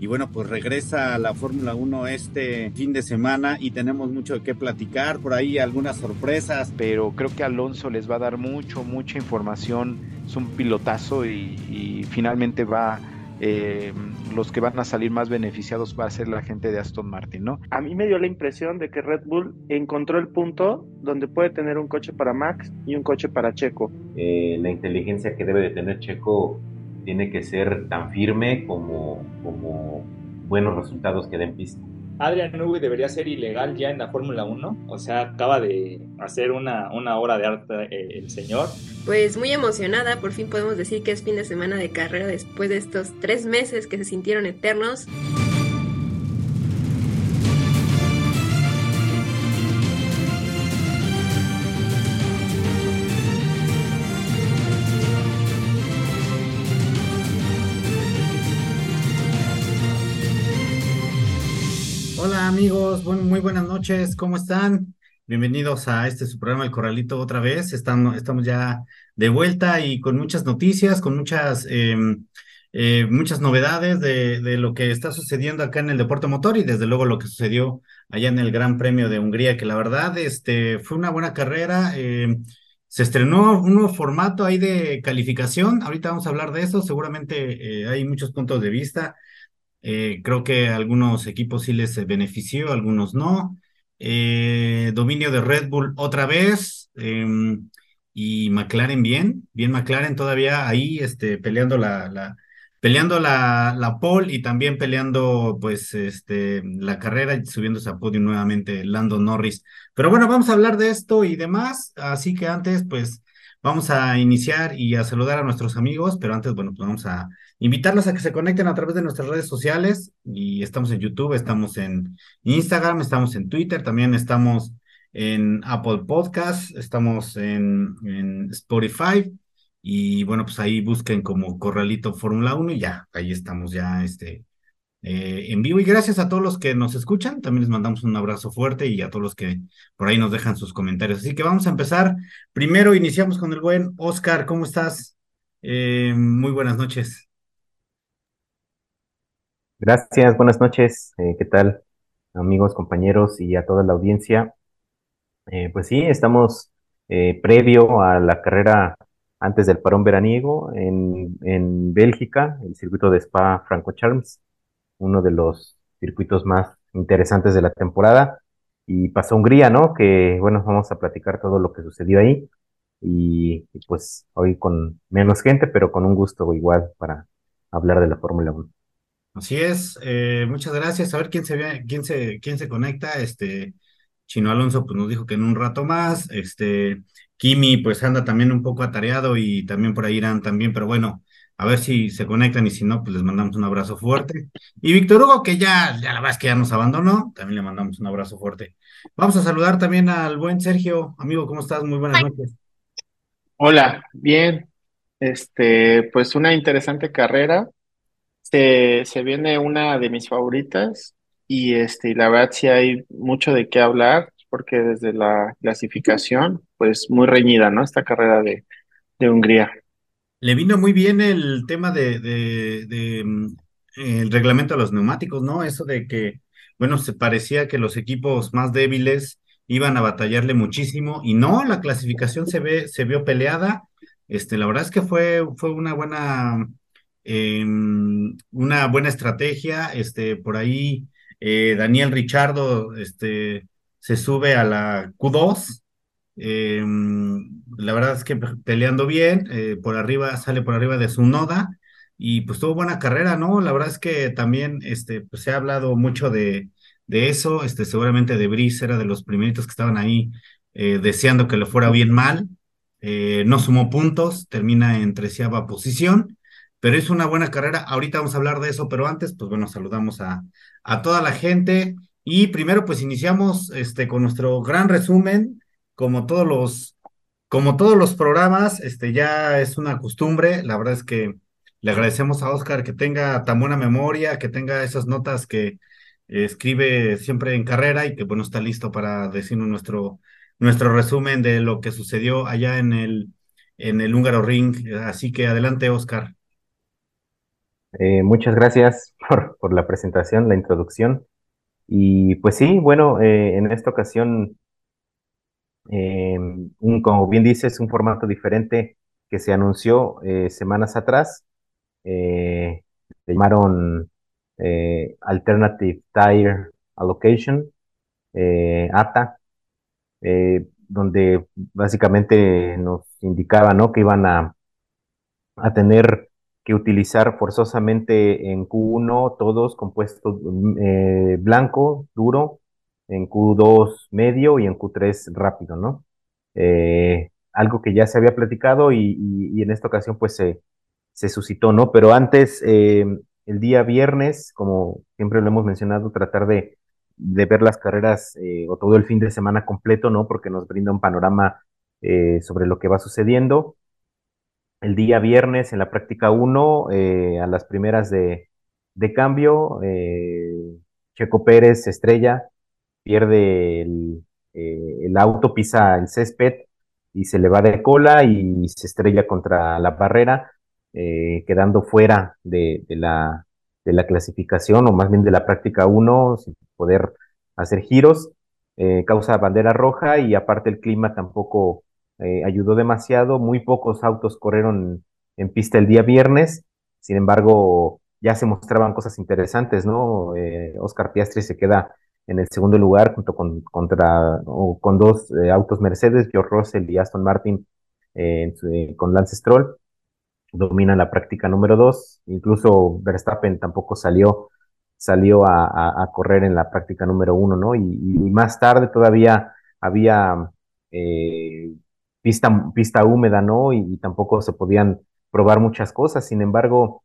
Y bueno, pues regresa a la Fórmula 1 este fin de semana y tenemos mucho de qué platicar, por ahí algunas sorpresas. Pero creo que Alonso les va a dar mucho, mucha información, es un pilotazo y, y finalmente va eh, los que van a salir más beneficiados va a ser la gente de Aston Martin, ¿no? A mí me dio la impresión de que Red Bull encontró el punto donde puede tener un coche para Max y un coche para Checo. Eh, la inteligencia que debe de tener Checo tiene que ser tan firme como, como buenos resultados que den pista. Adrian Newey debería ser ilegal ya en la Fórmula 1. O sea, acaba de hacer una, una obra de arte eh, el señor. Pues muy emocionada, por fin podemos decir que es fin de semana de carrera después de estos tres meses que se sintieron eternos. Hola amigos, muy buenas noches, ¿cómo están? Bienvenidos a este su programa El Corralito otra vez. Estamos, ya de vuelta y con muchas noticias, con muchas, em, eh, muchas novedades de, de, lo que está sucediendo acá en el deporte motor y desde luego lo que sucedió allá en el Gran Premio de Hungría, que la verdad este, fue una buena carrera. Em, se estrenó un nuevo formato ahí de calificación. Ahorita vamos a hablar de eso. Seguramente eh, hay muchos puntos de vista. Eh, creo que algunos equipos sí les benefició, algunos no. Eh, dominio de Red Bull otra vez. Em, y McLaren bien, bien McLaren todavía ahí este, peleando la, peleando la, la pole y también peleando pues este la carrera y subiéndose a podio nuevamente Lando Norris. Pero bueno, vamos a hablar de esto y demás, así que antes pues vamos a iniciar y a saludar a nuestros amigos, pero antes bueno, pues vamos a Invitarlos a que se conecten a través de nuestras redes sociales y estamos en YouTube, estamos en Instagram, estamos en Twitter, también estamos en Apple Podcast, estamos en, Spotify y bueno, pues ahí busquen como Corralito Fórmula 1 y ya, ahí estamos ya este, eh, en vivo y gracias a todos los que nos escuchan, también les mandamos un abrazo fuerte y a todos los que por ahí nos dejan sus comentarios. Así que vamos a empezar. Primero iniciamos con el buen Oscar, ¿cómo estás? Eh, muy buenas noches. Gracias, buenas noches. Eh, ¿Qué tal, amigos, compañeros y a toda la audiencia? Eh, pues sí, estamos eh, previo a la carrera antes del parón veraniego en, en Bélgica, el circuito de Spa Francorchamps, uno de los circuitos más interesantes de la temporada. Y pasó Hungría, ¿no? Que bueno, vamos a platicar todo lo que sucedió ahí. Y, y pues hoy con menos gente, pero con un gusto igual para hablar de la Fórmula 1. Así es, eh, muchas gracias. A ver quién se ve, quién se, quién se conecta. Este Chino Alonso, pues nos dijo que en un rato más. Este Kimi, pues anda también un poco atareado y también por ahí irán también, pero bueno, a ver si se conectan y si no, pues les mandamos un abrazo fuerte. Y Víctor Hugo, que ya, ya la verdad es que ya nos abandonó, también le mandamos un abrazo fuerte. Vamos a saludar también al buen Sergio. Amigo, ¿cómo estás? Muy buenas noches. Hola, bien. Este, pues una interesante carrera. Se, se viene una de mis favoritas y este, la verdad sí hay mucho de qué hablar porque desde la clasificación, pues muy reñida, ¿no? Esta carrera de, de Hungría. Le vino muy bien el tema de, de, de mm, el reglamento de los neumáticos, ¿no? Eso de que, bueno, se parecía que los equipos más débiles iban a batallarle muchísimo y no, la clasificación se ve, se vio peleada. Este, la verdad es que fue, fue una buena eh, una buena estrategia. Este, por ahí eh, Daniel Richardo este, se sube a la Q2. Eh, la verdad es que peleando bien, eh, por arriba, sale por arriba de su noda y pues tuvo buena carrera, ¿no? La verdad es que también este, pues, se ha hablado mucho de, de eso. Este, seguramente de Brice era de los primeritos que estaban ahí deseando que le fuera bien mal. no sumó puntos, termina en treceava posición pero es una buena carrera. Ahorita vamos a hablar de eso, pero antes, pues bueno, saludamos a, a toda la gente. Y primero, pues iniciamos este, con nuestro gran resumen, como todos los, como todos los programas, este, ya es una costumbre. La verdad es que le agradecemos a Oscar que tenga tan buena memoria, que tenga esas notas que escribe siempre en carrera y que bueno, está listo para decirnos nuestro, nuestro resumen de lo que sucedió allá en el, en el húngaro ring. Así que adelante, Oscar. Eh, muchas gracias por, por, la presentación, la introducción. Y pues sí, bueno, eh, en esta ocasión, eh, un, como bien dices, un formato diferente que se anunció semanas atrás. se llamaron Alternative Tire Allocation, ATA, donde básicamente nos indicaba ¿no? que iban a, a tener que utilizar forzosamente en Q1 todos compuestos eh, blanco, duro, en Q2 medio y en Q3 rápido, ¿no? Eh, algo que ya se había platicado y, en esta ocasión pues se, se suscitó, ¿no? Pero antes, eh, el día viernes, como siempre lo hemos mencionado, tratar de, de ver las carreras o todo el fin de semana completo, ¿no? Porque nos brinda un panorama sobre lo que va sucediendo el día viernes en la práctica 1, eh, a las primeras de, cambio, eh, Checo Pérez estrella, pierde el, eh, el, auto, pisa el césped y se le va de cola y se estrella contra la barrera, quedando fuera de, la, de, la, clasificación o más bien de la práctica 1 sin poder hacer giros. causa bandera roja y aparte el clima tampoco eh, ayudó demasiado. Muy pocos autos corrieron en pista el día viernes, sin embargo, ya se mostraban cosas interesantes, ¿no? Eh, Oscar Piastri se queda en el segundo lugar junto con, contra, con dos eh, autos Mercedes, George Russell y Aston Martin con Lance Stroll. Dominan la práctica número dos. Incluso Verstappen tampoco salió, salió a, correr en la práctica número uno, ¿no? Y, más tarde todavía había pista, pista húmeda, ¿no? Y, tampoco se podían probar muchas cosas. Sin embargo,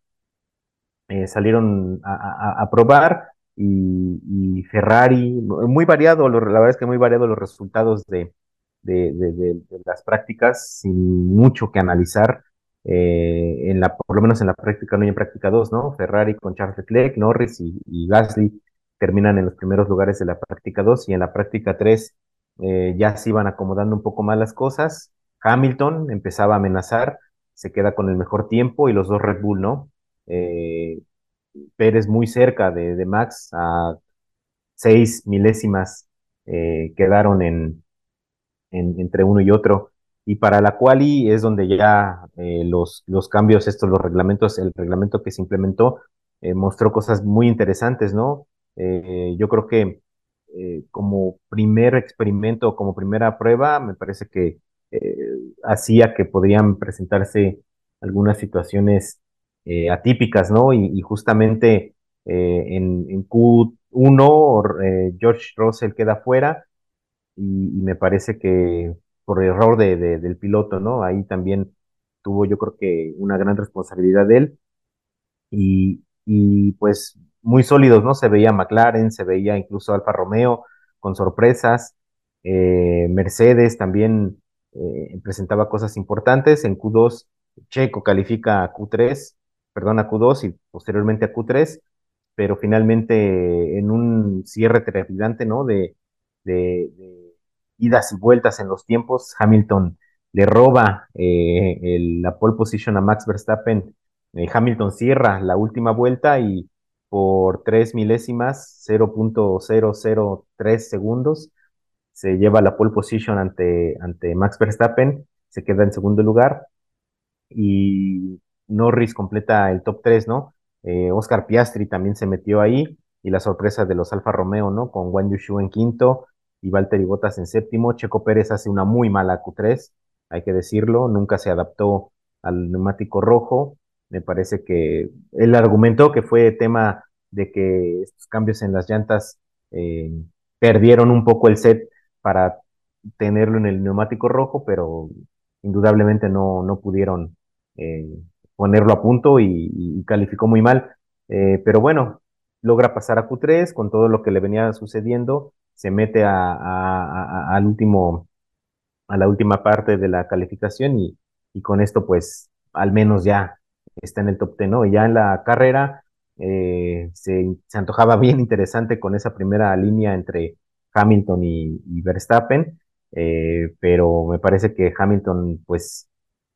eh, salieron a, probar y, Ferrari, muy variado, la verdad es que muy variado los resultados de, de, las prácticas, sin mucho que analizar. Eh, en la, por lo menos en la práctica 1 y en práctica 2, ¿no? Ferrari con Charles Leclerc, Norris y, y Gasly terminan en los primeros lugares de la práctica 2 y en la práctica 3 eh, ya se iban acomodando un poco más las cosas. Hamilton empezaba a amenazar, se queda con el mejor tiempo y los dos Red Bull, ¿no? Eh, Pérez muy cerca de, Max, a seis milésimas eh, quedaron en, entre uno y otro. Y para la quali es donde ya los, los cambios, estos, los reglamentos, el reglamento que se implementó mostró cosas muy interesantes, ¿no? yo creo que eh, como primer experimento, como primera prueba, me parece que eh, hacía que podrían presentarse algunas situaciones eh, atípicas, ¿no? Y, justamente en, Q1 George Russell queda fuera y, me parece que por error de, del piloto, ¿no? Ahí también tuvo yo creo que una gran responsabilidad de él y, pues muy sólidos, ¿no? Se veía McLaren, se veía incluso Alfa Romeo con sorpresas, eh, Mercedes también eh, presentaba cosas importantes, en Q2 Checo califica a Q3, perdón, a Q2 y posteriormente a Q3, pero finalmente en un cierre trepidante, ¿no? De, de, idas y vueltas en los tiempos, Hamilton le roba eh, la pole position a Max Verstappen, Hamilton cierra la última vuelta y por tres milésimas, 0.003 segundos. Se lleva la pole position ante, ante Max Verstappen, se queda en segundo lugar y Norris completa el top 3, ¿no? Eh, Oscar Piastri también se metió ahí y la sorpresa de los Alfa Romeo, ¿no? Con Juan Yushu en quinto y Valtteri Bottas en séptimo. Checo Pérez hace una muy mala Q3, hay que decirlo, nunca se adaptó al neumático rojo me parece que él argumentó que fue tema de que estos cambios en las llantas eh, perdieron un poco el set para tenerlo en el neumático rojo, pero indudablemente no, no pudieron eh, ponerlo a punto y, calificó muy mal. Eh, pero bueno, logra pasar a Q3 con todo lo que le venía sucediendo, se mete a, al último, a la última parte de la calificación y, con esto pues al menos ya está en el top 10, ¿no? Y ya en la carrera eh, se, antojaba bien interesante con esa primera línea entre Hamilton y, Verstappen, eh, pero me parece que Hamilton pues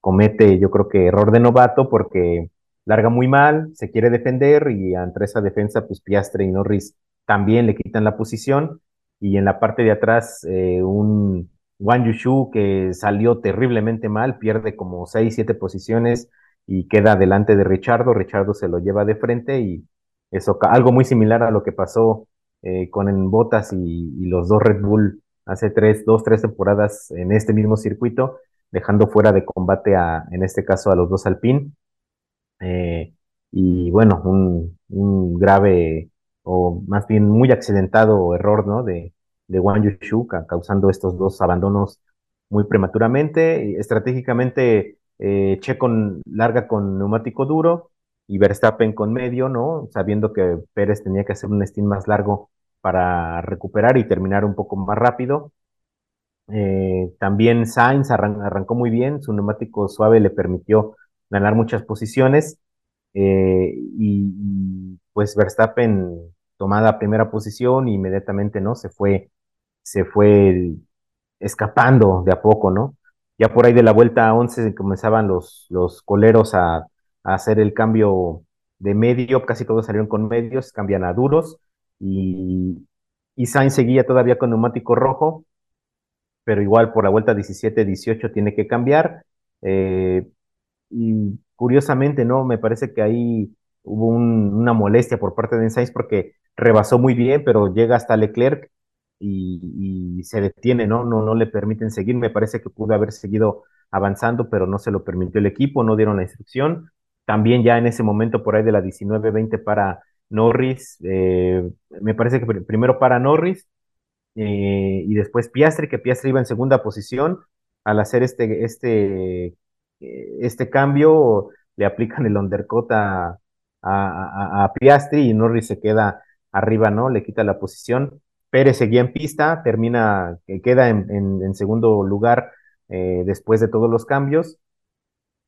comete yo creo que error de novato porque larga muy mal, se quiere defender y entre esa defensa, pues Piastre y Norris también le quitan la posición. Y en la parte de atrás eh, un Wang Yushu que salió terriblemente mal, pierde como 6, 7 posiciones y queda delante de Richardo, Richardo se lo lleva de frente y eso, algo muy similar a lo que pasó eh, con Botas y, los dos Red Bull hace tres, dos, tres temporadas en este mismo circuito, dejando fuera de combate a, en este caso, a los dos Alpine. Eh, y bueno, un, un, grave o más bien muy accidentado error, ¿no? De, de Wang Yushu, causando estos dos abandonos muy prematuramente. Estratégicamente, eh, Checo larga con neumático duro y Verstappen con medio, ¿no? Sabiendo que Pérez tenía que hacer un stint más largo para recuperar y terminar un poco más rápido. Eh, también Sainz arrancó muy bien, su neumático suave le permitió ganar muchas posiciones eh, y, pues Verstappen tomada primera posición inmediatamente no se fue se fue escapando de a poco no ya por ahí de la vuelta 11 comenzaban los los coleros a, hacer el cambio de medio casi todos salieron con medios cambian a duros y, y Sainz seguía todavía con neumático rojo pero igual por la vuelta 17-18 tiene que cambiar eh, y curiosamente, ¿no? Me parece que ahí hubo una molestia por parte de Sainz porque rebasó muy bien, pero llega hasta Leclerc y, se detiene, ¿no? ¿no? No le permiten seguir. Me parece que pudo haber seguido avanzando, pero no se lo permitió el equipo, no dieron la instrucción. También ya en ese momento, por ahí de la 19-20 para Norris, eh, me parece que primero para Norris eh, y después Piastri, que Piastri iba en segunda posición al hacer este, este este cambio le aplican el undercut a, Piastri y Norris se queda arriba, ¿no? Le quita la posición. Pérez seguía en pista, termina, queda en, segundo lugar eh, después de todos los cambios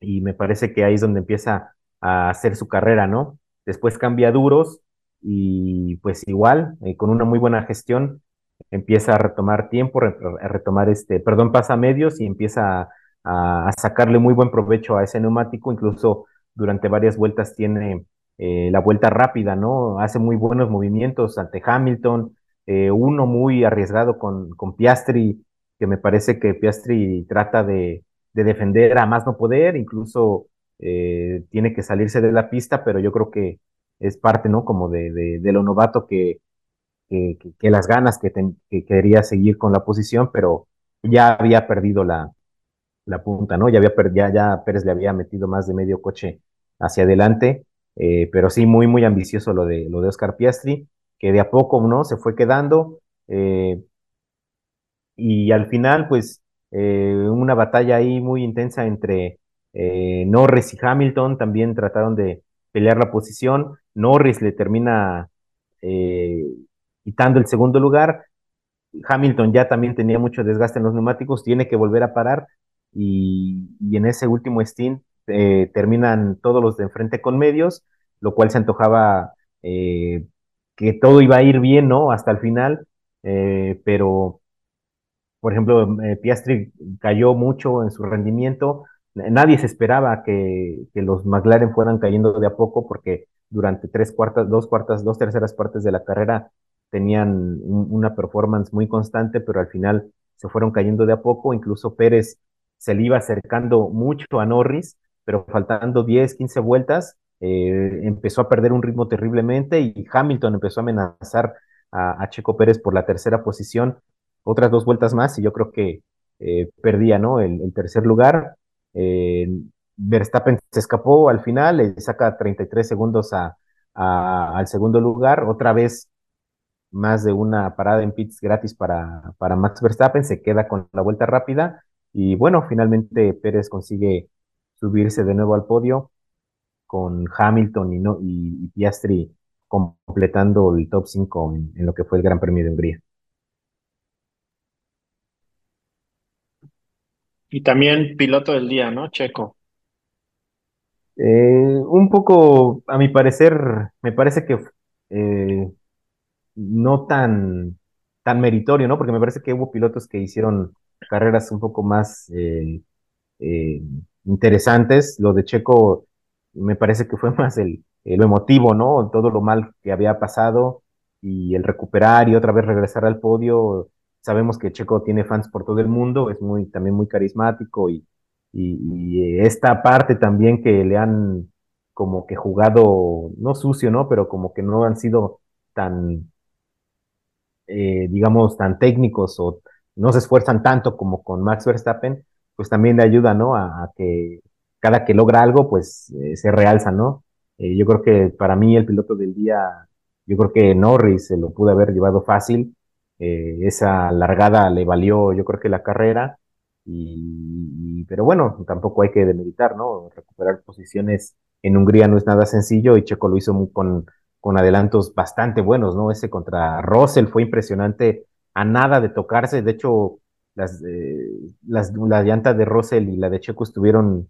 y me parece que ahí es donde empieza a hacer su carrera, ¿no? Después cambia duros y pues igual, eh, con una muy buena gestión, empieza a retomar tiempo, a retomar este, perdón, pasa medios y empieza a a, sacarle muy buen provecho a ese neumático, incluso durante varias vueltas tiene eh, la vuelta rápida, ¿no? Hace muy buenos movimientos ante Hamilton, eh, uno muy arriesgado con, con Piastri, que me parece que Piastri trata de, defender a más no poder, incluso eh, tiene que salirse de la pista, pero yo creo que es parte, ¿no? Como de, de, lo novato que, que, que las ganas que, que, quería seguir con la posición, pero ya había perdido la, la punta, ¿no? Ya, había, ya, ya Pérez le había metido más de medio coche hacia adelante, eh, pero sí, muy, muy ambicioso lo de, lo de Oscar Piastri, que de a poco, ¿no? Se fue quedando, eh, y al final, pues, eh, una batalla ahí muy intensa entre Norris y Hamilton, también trataron de pelear la posición, Norris le termina quitando el segundo lugar, Hamilton ya también tenía mucho desgaste en los neumáticos, tiene que volver a parar, y, en ese último stint eh, terminan todos los de enfrente con medios, lo cual se antojaba eh, que todo iba a ir bien, ¿no? Hasta el final, eh, pero, por ejemplo, Piastri cayó mucho en su rendimiento, nadie se esperaba que, los McLaren fueran cayendo de a poco porque durante tres cuartas, dos cuartas, dos terceras partes de la carrera tenían una performance muy constante, pero al final se fueron cayendo de a poco, incluso Pérez se le iba acercando mucho a Norris, pero faltando 10, 15 vueltas, eh, empezó a perder un ritmo terriblemente y Hamilton empezó a amenazar a, Checo Pérez por la tercera posición, otras dos vueltas más y yo creo que eh, perdía ¿no? el, tercer lugar. Eh, Verstappen se escapó al final, le saca 33 segundos a, al segundo lugar, otra vez más de una parada en pits gratis para, para Max Verstappen, se queda con la vuelta rápida y bueno, finalmente Pérez consigue subirse de nuevo al podio con Hamilton y, no, y, Piastri completando el top 5 en, lo que fue el Gran Premio de Hungría. Y también piloto del día, ¿no? Checo. Eh, un poco, a mi parecer, me parece que eh, no tan, tan meritorio, ¿no? Porque me parece que hubo pilotos que hicieron carreras un poco más eh, eh, interesantes. Lo de Checo me parece que fue más el, el emotivo, ¿no? Todo lo mal que había pasado y el recuperar y otra vez regresar al podio. Sabemos que Checo tiene fans por todo el mundo, es muy, también muy carismático y, y, y esta parte también que le han como que jugado, no sucio, ¿no? Pero como que no han sido tan, eh, digamos, tan técnicos o no se esfuerzan tanto como con Max Verstappen, pues también le ayuda, ¿no? A, a que cada que logra algo, pues eh, se realza, ¿no? Eh, yo creo que para mí el piloto del día, yo creo que Norris se lo pudo haber llevado fácil. Eh, esa largada le valió, yo creo que la carrera. Y, pero bueno, tampoco hay que demeritar, ¿no? Recuperar posiciones en Hungría no es nada sencillo y Checo lo hizo muy con, con adelantos bastante buenos, ¿no? Ese contra Russell fue impresionante a nada de tocarse. De hecho, las, eh, las, la llanta de Russell y la de Checo estuvieron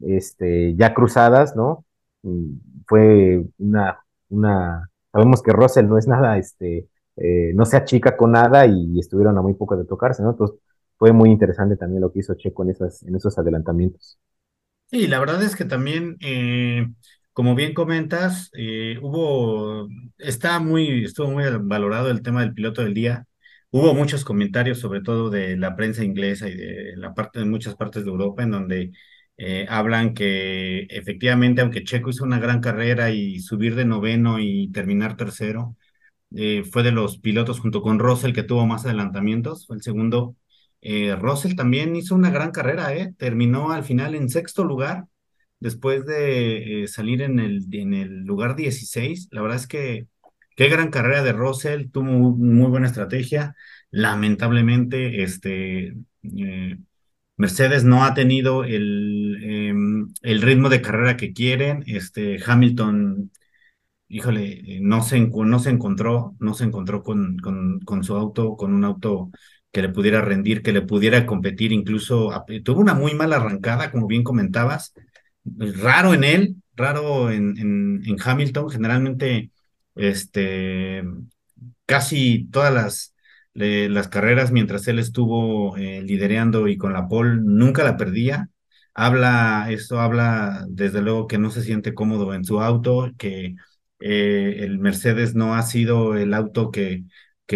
este, ya cruzadas, ¿no? Fue una, una, sabemos que Russell no es nada, este, eh, no se achica con nada y estuvieron a muy poco de tocarse, ¿no? Entonces fue muy interesante también lo que hizo Checo en, esas, en esos adelantamientos. Sí, la verdad es que también, eh, como bien comentas, eh, hubo, está muy, estuvo muy valorado el tema del piloto del día. Hubo muchos comentarios, sobre todo de la prensa inglesa y de la parte de muchas partes de Europa, en donde eh, hablan que efectivamente, aunque Checo hizo una gran carrera y subir de noveno y terminar tercero, eh, fue de los pilotos junto con Russell que tuvo más adelantamientos, fue el segundo. Eh, Russell también hizo una gran carrera, ¿eh? terminó al final en sexto lugar después de salir en el, lugar 16. La verdad es que qué gran carrera de Russell, tuvo muy, buena estrategia. Lamentablemente, este, Mercedes no ha tenido el, eh, el, ritmo de carrera que quieren. Este Hamilton, híjole, no se, no se encontró, no se encontró con, con, con, su auto, con un auto que le pudiera rendir, que le pudiera competir, incluso tuvo una muy mala arrancada, como bien comentabas, raro en él, raro en, en, Hamilton, generalmente este, casi todas las las carreras mientras él estuvo eh, liderando y con la pole nunca la perdía. Habla, esto habla desde luego que no se siente cómodo en su auto, que eh, el Mercedes no ha sido el auto que,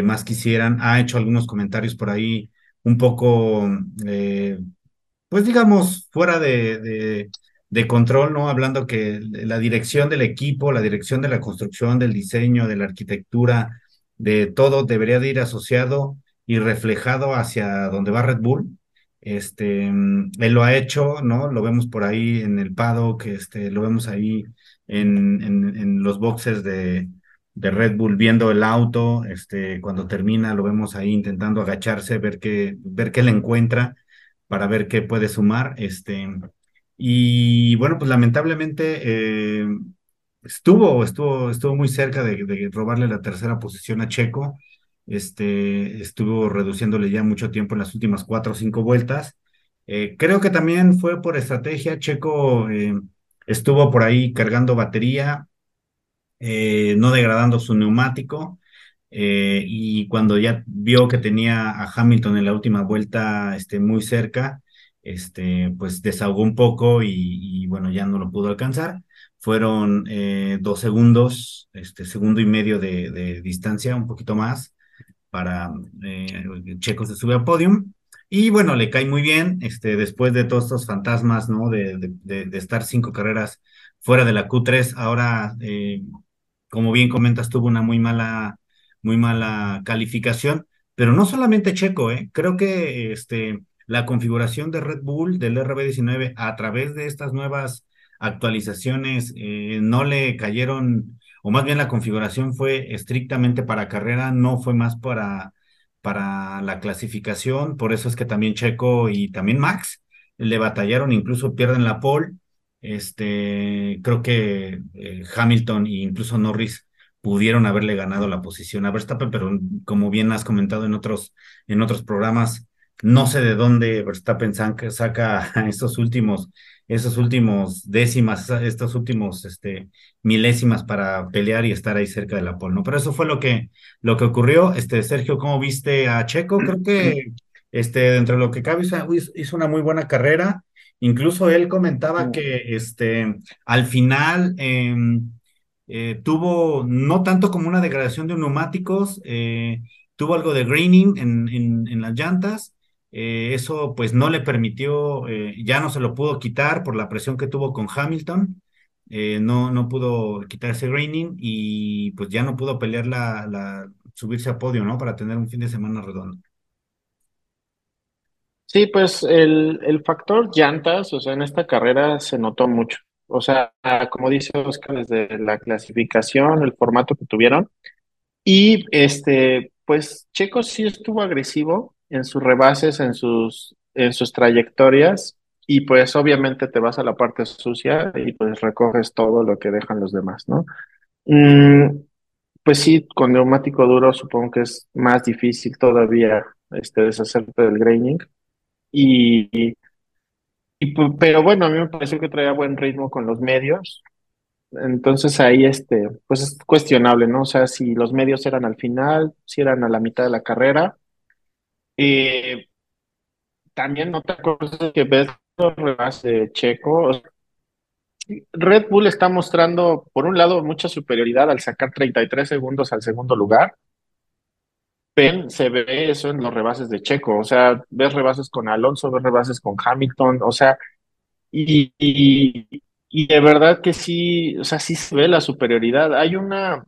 más quisieran. Ha hecho algunos comentarios por ahí un poco, eh, pues digamos, fuera de, de, de, control, ¿no? Hablando que la dirección del equipo, la dirección de la construcción, del diseño, de la arquitectura, de todo debería de ir asociado y reflejado hacia donde va Red Bull. Este, mm, él lo ha hecho, ¿no? Lo vemos por ahí en el paddock, este, lo vemos ahí en, en, los boxes de, de, Red Bull viendo el auto, este, cuando termina lo vemos ahí intentando agacharse, ver qué, ver qué le encuentra para ver qué puede sumar, este, y bueno, pues lamentablemente eh, estuvo, estuvo, estuvo muy cerca de, robarle la tercera posición a Checo. Este, estuvo reduciéndole ya mucho tiempo en las últimas cuatro o cinco vueltas. Eh, creo que también fue por estrategia. Checo eh, estuvo por ahí cargando batería, eh, no degradando su neumático. Eh, y cuando ya vio que tenía a Hamilton en la última vuelta este, muy cerca, este, pues desahogó un poco y, bueno, ya no lo pudo alcanzar fueron dos segundos, este segundo y medio de, de distancia, un poquito más, para eh, Checo se sube al podium. Y bueno, le cae muy bien, este, después de todos estos fantasmas, ¿no? De, de, de estar cinco carreras fuera de la Q3, ahora, eh, como bien comentas, tuvo una muy mala, muy mala calificación, pero no solamente Checo, ¿eh? Creo que este, la configuración de Red Bull del RB19 a través de estas nuevas actualizaciones eh, no le cayeron, o más bien la configuración fue estrictamente para carrera, no fue más para, para la clasificación, por eso es que también Checo y también Max le batallaron, incluso pierden la pole. Este, creo que eh, Hamilton e incluso Norris pudieron haberle ganado la posición a Verstappen, pero como bien has comentado en otros, en otros programas, no sé de dónde Verstappen saca, saca estos últimos esos últimos décimas, estos últimos este, milésimas para pelear y estar ahí cerca de la pole, ¿no? Pero eso fue lo que, lo que ocurrió. Este, Sergio, ¿cómo viste a Checo? Creo que este, dentro de lo que cabe hizo, hizo una muy buena carrera Incluso él comentaba que este, al final em, eh, tuvo no tanto como una degradación de neumáticos, eh, tuvo algo de graining en, en, las llantas. Eh, eso pues no le permitió, ya no se lo pudo quitar por la presión que tuvo con Hamilton. no, no pudo quitar ese graining y pues ya no pudo pelear la, la, subirse a podio, ¿no? Para tener un fin de semana redondo. Sí, pues el, el factor llantas, o sea, en esta carrera se notó mucho. O sea, como dice Oscar, desde la clasificación, el formato que tuvieron. Y este, pues Checo sí estuvo agresivo en sus rebases, en sus, en sus trayectorias. Y pues obviamente te vas a la parte sucia y pues recoges todo lo que dejan los demás, ¿no? Mm, pues sí, con neumático duro supongo que es más difícil todavía este, deshacerte del graining. Y, pero bueno, a mí me pareció que traía buen ritmo con los medios. Entonces ahí, este, pues es cuestionable, ¿no? O sea, si los medios eran al final, si eran a la mitad de la carrera. Eh, también otra cosa que ves los de Checo. Red Bull está mostrando, por un lado, mucha superioridad al sacar 33 segundos al segundo lugar se ve eso en los rebases de Checo, o sea, ves rebases con Alonso, ves rebases con Hamilton, o sea, y, y, de verdad que sí, o sea, sí se ve la superioridad. Hay una,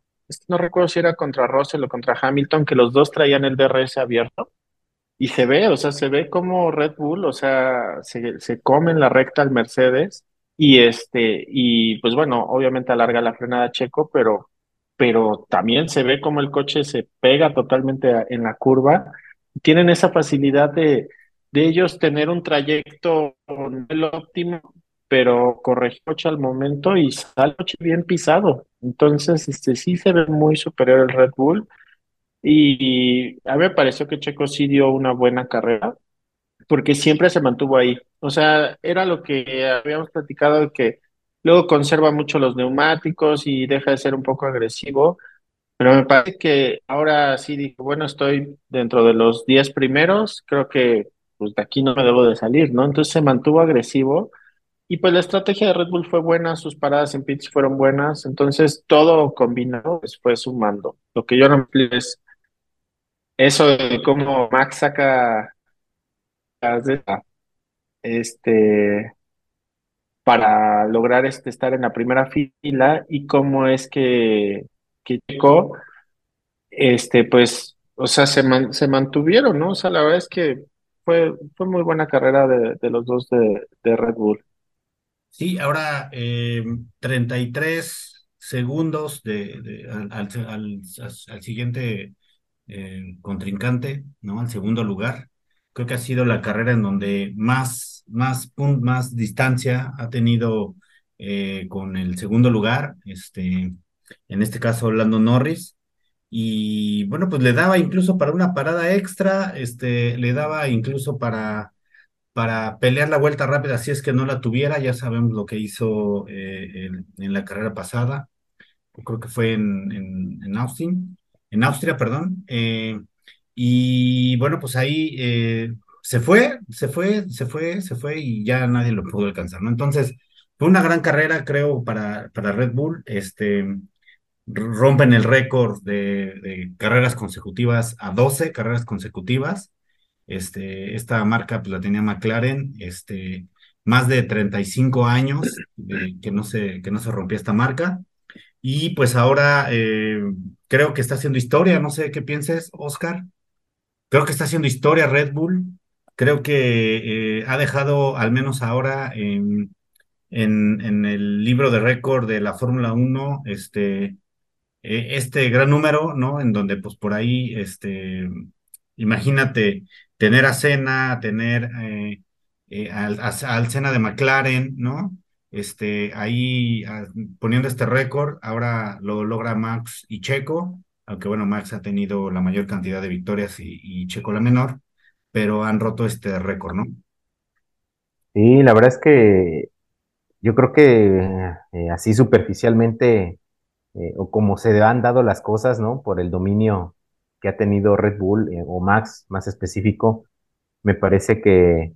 no recuerdo si era contra Russell o contra Hamilton, que los dos traían el DRS abierto, y se ve, o sea, se ve como Red Bull, o sea, se, se come en la recta al Mercedes, y este, y pues bueno, obviamente alarga la frenada Checo, pero pero también se ve como el coche se pega totalmente en la curva. Tienen esa facilidad de, de ellos tener un trayecto el óptimo, pero corregir coche al momento y sale bien pisado. Entonces, este sí se ve muy superior el Red Bull. Y a mí me pareció que Checo sí dio una buena carrera, porque siempre se mantuvo ahí. O sea, era lo que habíamos platicado que Luego conserva mucho los neumáticos y deja de ser un poco agresivo. Pero me parece que ahora sí dijo, bueno, estoy dentro de los 10 primeros, creo que pues de aquí no me debo de salir, ¿no? Entonces se mantuvo agresivo y pues la estrategia de Red Bull fue buena, sus paradas en pits fueron buenas, entonces todo combinado pues, fue sumando. Lo que yo no es eso de cómo Max saca este para lograr este, estar en la primera fila y cómo es que, que este, pues, o sea, se, se mantuvieron, ¿no? O sea, la verdad es que fue, fue muy buena carrera de, de los dos de, de, Red Bull. Sí, ahora eh, 33 segundos de, al, al, al, siguiente eh, contrincante, ¿no? Al segundo lugar. Creo que ha sido la carrera en donde más más, más distancia ha tenido eh, con el segundo lugar, este, en este caso Lando Norris, y bueno, pues le daba incluso para una parada extra, este, le daba incluso para, para pelear la vuelta rápida si es que no la tuviera, ya sabemos lo que hizo eh, en, la carrera pasada, creo que fue en, en, Austin, en Austria, perdón, eh, y bueno, pues ahí se fue, se fue, se fue, se fue y ya nadie lo pudo alcanzar, ¿no? Entonces, fue una gran carrera, creo, para, para Red Bull. Este, rompen el récord de, carreras consecutivas a 12 carreras consecutivas. Este, esta marca pues, la tenía McLaren, este, más de 35 años que, no se, que no se rompía esta marca. Y pues ahora eh, creo que está haciendo historia, no sé qué pienses, Oscar. Creo que está haciendo historia Red Bull creo que eh, ha dejado, al menos ahora, en, el libro de récord de la Fórmula 1, este, eh, este gran número, ¿no? En donde, pues por ahí, este, imagínate tener a Cena, tener eh, al, al Cena de McLaren, ¿no? Este, ahí poniendo este récord, ahora lo logra Max y Checo, aunque bueno, Max ha tenido la mayor cantidad de victorias y, y Checo la menor pero han roto este récord, ¿no? Sí, la verdad es que yo creo que eh, así superficialmente, eh, o como se han dado las cosas, ¿no? Por el dominio que ha tenido Red Bull, eh, o Max más específico, me parece que,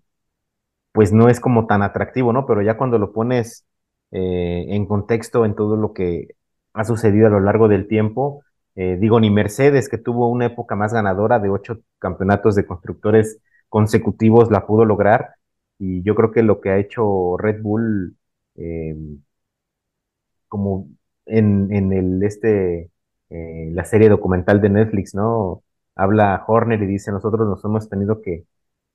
pues no es como tan atractivo, ¿no? Pero ya cuando lo pones eh, en contexto en todo lo que ha sucedido a lo largo del tiempo, eh, digo, ni Mercedes, que tuvo una época más ganadora de ocho campeonatos de constructores consecutivos, la pudo lograr. Y yo creo que lo que ha hecho Red Bull, eh, como en, en, el este la serie documental de Netflix, ¿no? Habla Horner y dice, nosotros nos hemos tenido que,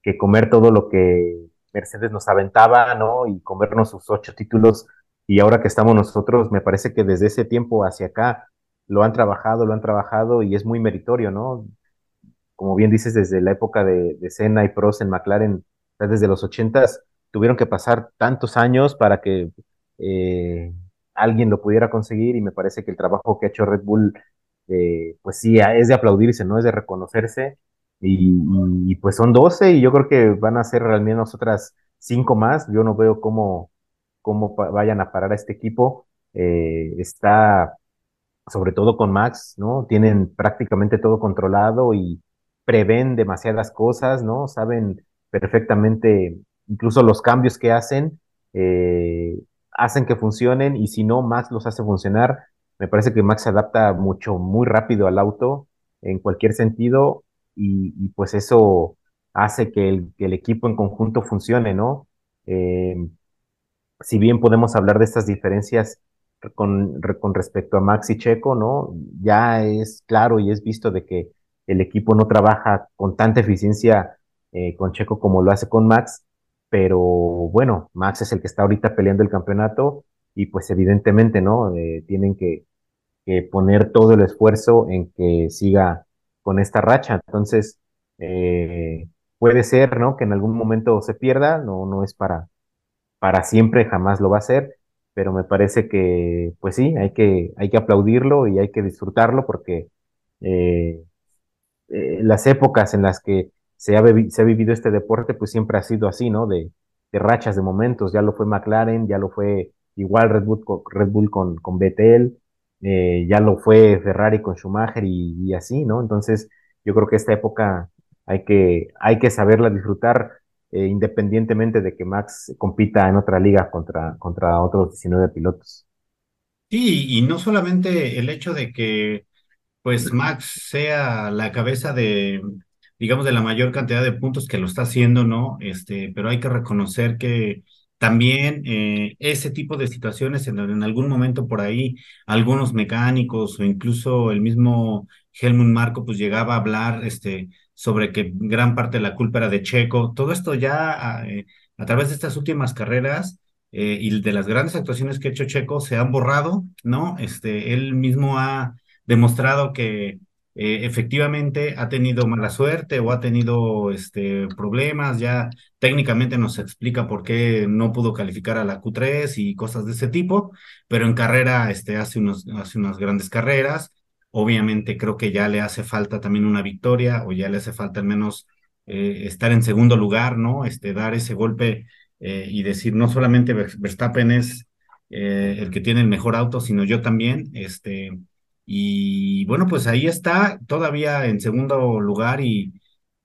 que comer todo lo que Mercedes nos aventaba, ¿no? Y comernos sus ocho títulos. Y ahora que estamos nosotros, me parece que desde ese tiempo hacia acá lo han trabajado, lo han trabajado y es muy meritorio, ¿no? Como bien dices, desde la época de, de Senna y Prost en McLaren, desde los ochentas, tuvieron que pasar tantos años para que eh, alguien lo pudiera conseguir y me parece que el trabajo que ha hecho Red Bull, eh, pues sí, es de aplaudirse, ¿no? Es de reconocerse y, y, pues son 12 y yo creo que van a ser al menos otras 5 más. Yo no veo cómo, cómo vayan a parar a este equipo. Eh, está sobre todo con Max, ¿no? Tienen prácticamente todo controlado y prevén demasiadas cosas, ¿no? Saben perfectamente incluso los cambios que hacen. Eh, hacen que funcionen y si no, Max los hace funcionar. Me parece que Max se adapta mucho, muy rápido al auto en cualquier sentido y, pues eso hace que el, equipo en conjunto funcione, ¿no? Eh, si bien podemos hablar de estas diferencias con, con respecto a Max y Checo, ¿no? Ya es claro y es visto de que el equipo no trabaja con tanta eficiencia eh, con Checo como lo hace con Max, pero bueno, Max es el que está ahorita peleando el campeonato y pues evidentemente, ¿no? Eh, tienen que, poner todo el esfuerzo en que siga con esta racha. Entonces, eh, puede ser, ¿no? Que en algún momento se pierda, no, no es para, para siempre, jamás lo va a ser, pero me parece que, pues sí, hay que, hay que aplaudirlo y hay que disfrutarlo porque eh, eh, las épocas en las que se ha, vivido este deporte, pues siempre ha sido así, ¿no? De, de, rachas, de momentos. Ya lo fue McLaren, ya lo fue igual Red Bull Red Bull con, con Vettel, eh, ya lo fue Ferrari con Schumacher y, y, así, ¿no? Entonces, yo creo que esta época hay que, hay que saberla disfrutar eh, independientemente de que Max compita en otra liga contra, contra otros 19 pilotos. Sí, y no solamente el hecho de que pues Max sea la cabeza de, digamos, de la mayor cantidad de puntos que lo está haciendo, ¿no? Este, pero hay que reconocer que también eh, ese tipo de situaciones en, algún momento por ahí algunos mecánicos o incluso el mismo Helmut Marco pues llegaba a hablar este, sobre que gran parte de la culpa era de Checo. Todo esto ya eh, a través de estas últimas carreras eh, y de las grandes actuaciones que ha hecho Checo se han borrado, ¿no? Este, él mismo ha demostrado que eh, efectivamente ha tenido mala suerte o ha tenido este, problemas, ya técnicamente nos explica por qué no pudo calificar a la Q3 y cosas de ese tipo, pero en carrera este, hace, unos, hace unas grandes carreras. Obviamente creo que ya le hace falta también una victoria o ya le hace falta al menos eh, estar en segundo lugar, ¿no? Este, dar ese golpe eh, y decir no solamente Verstappen es eh, el que tiene el mejor auto, sino yo también, este, y bueno, pues ahí está, todavía en segundo lugar y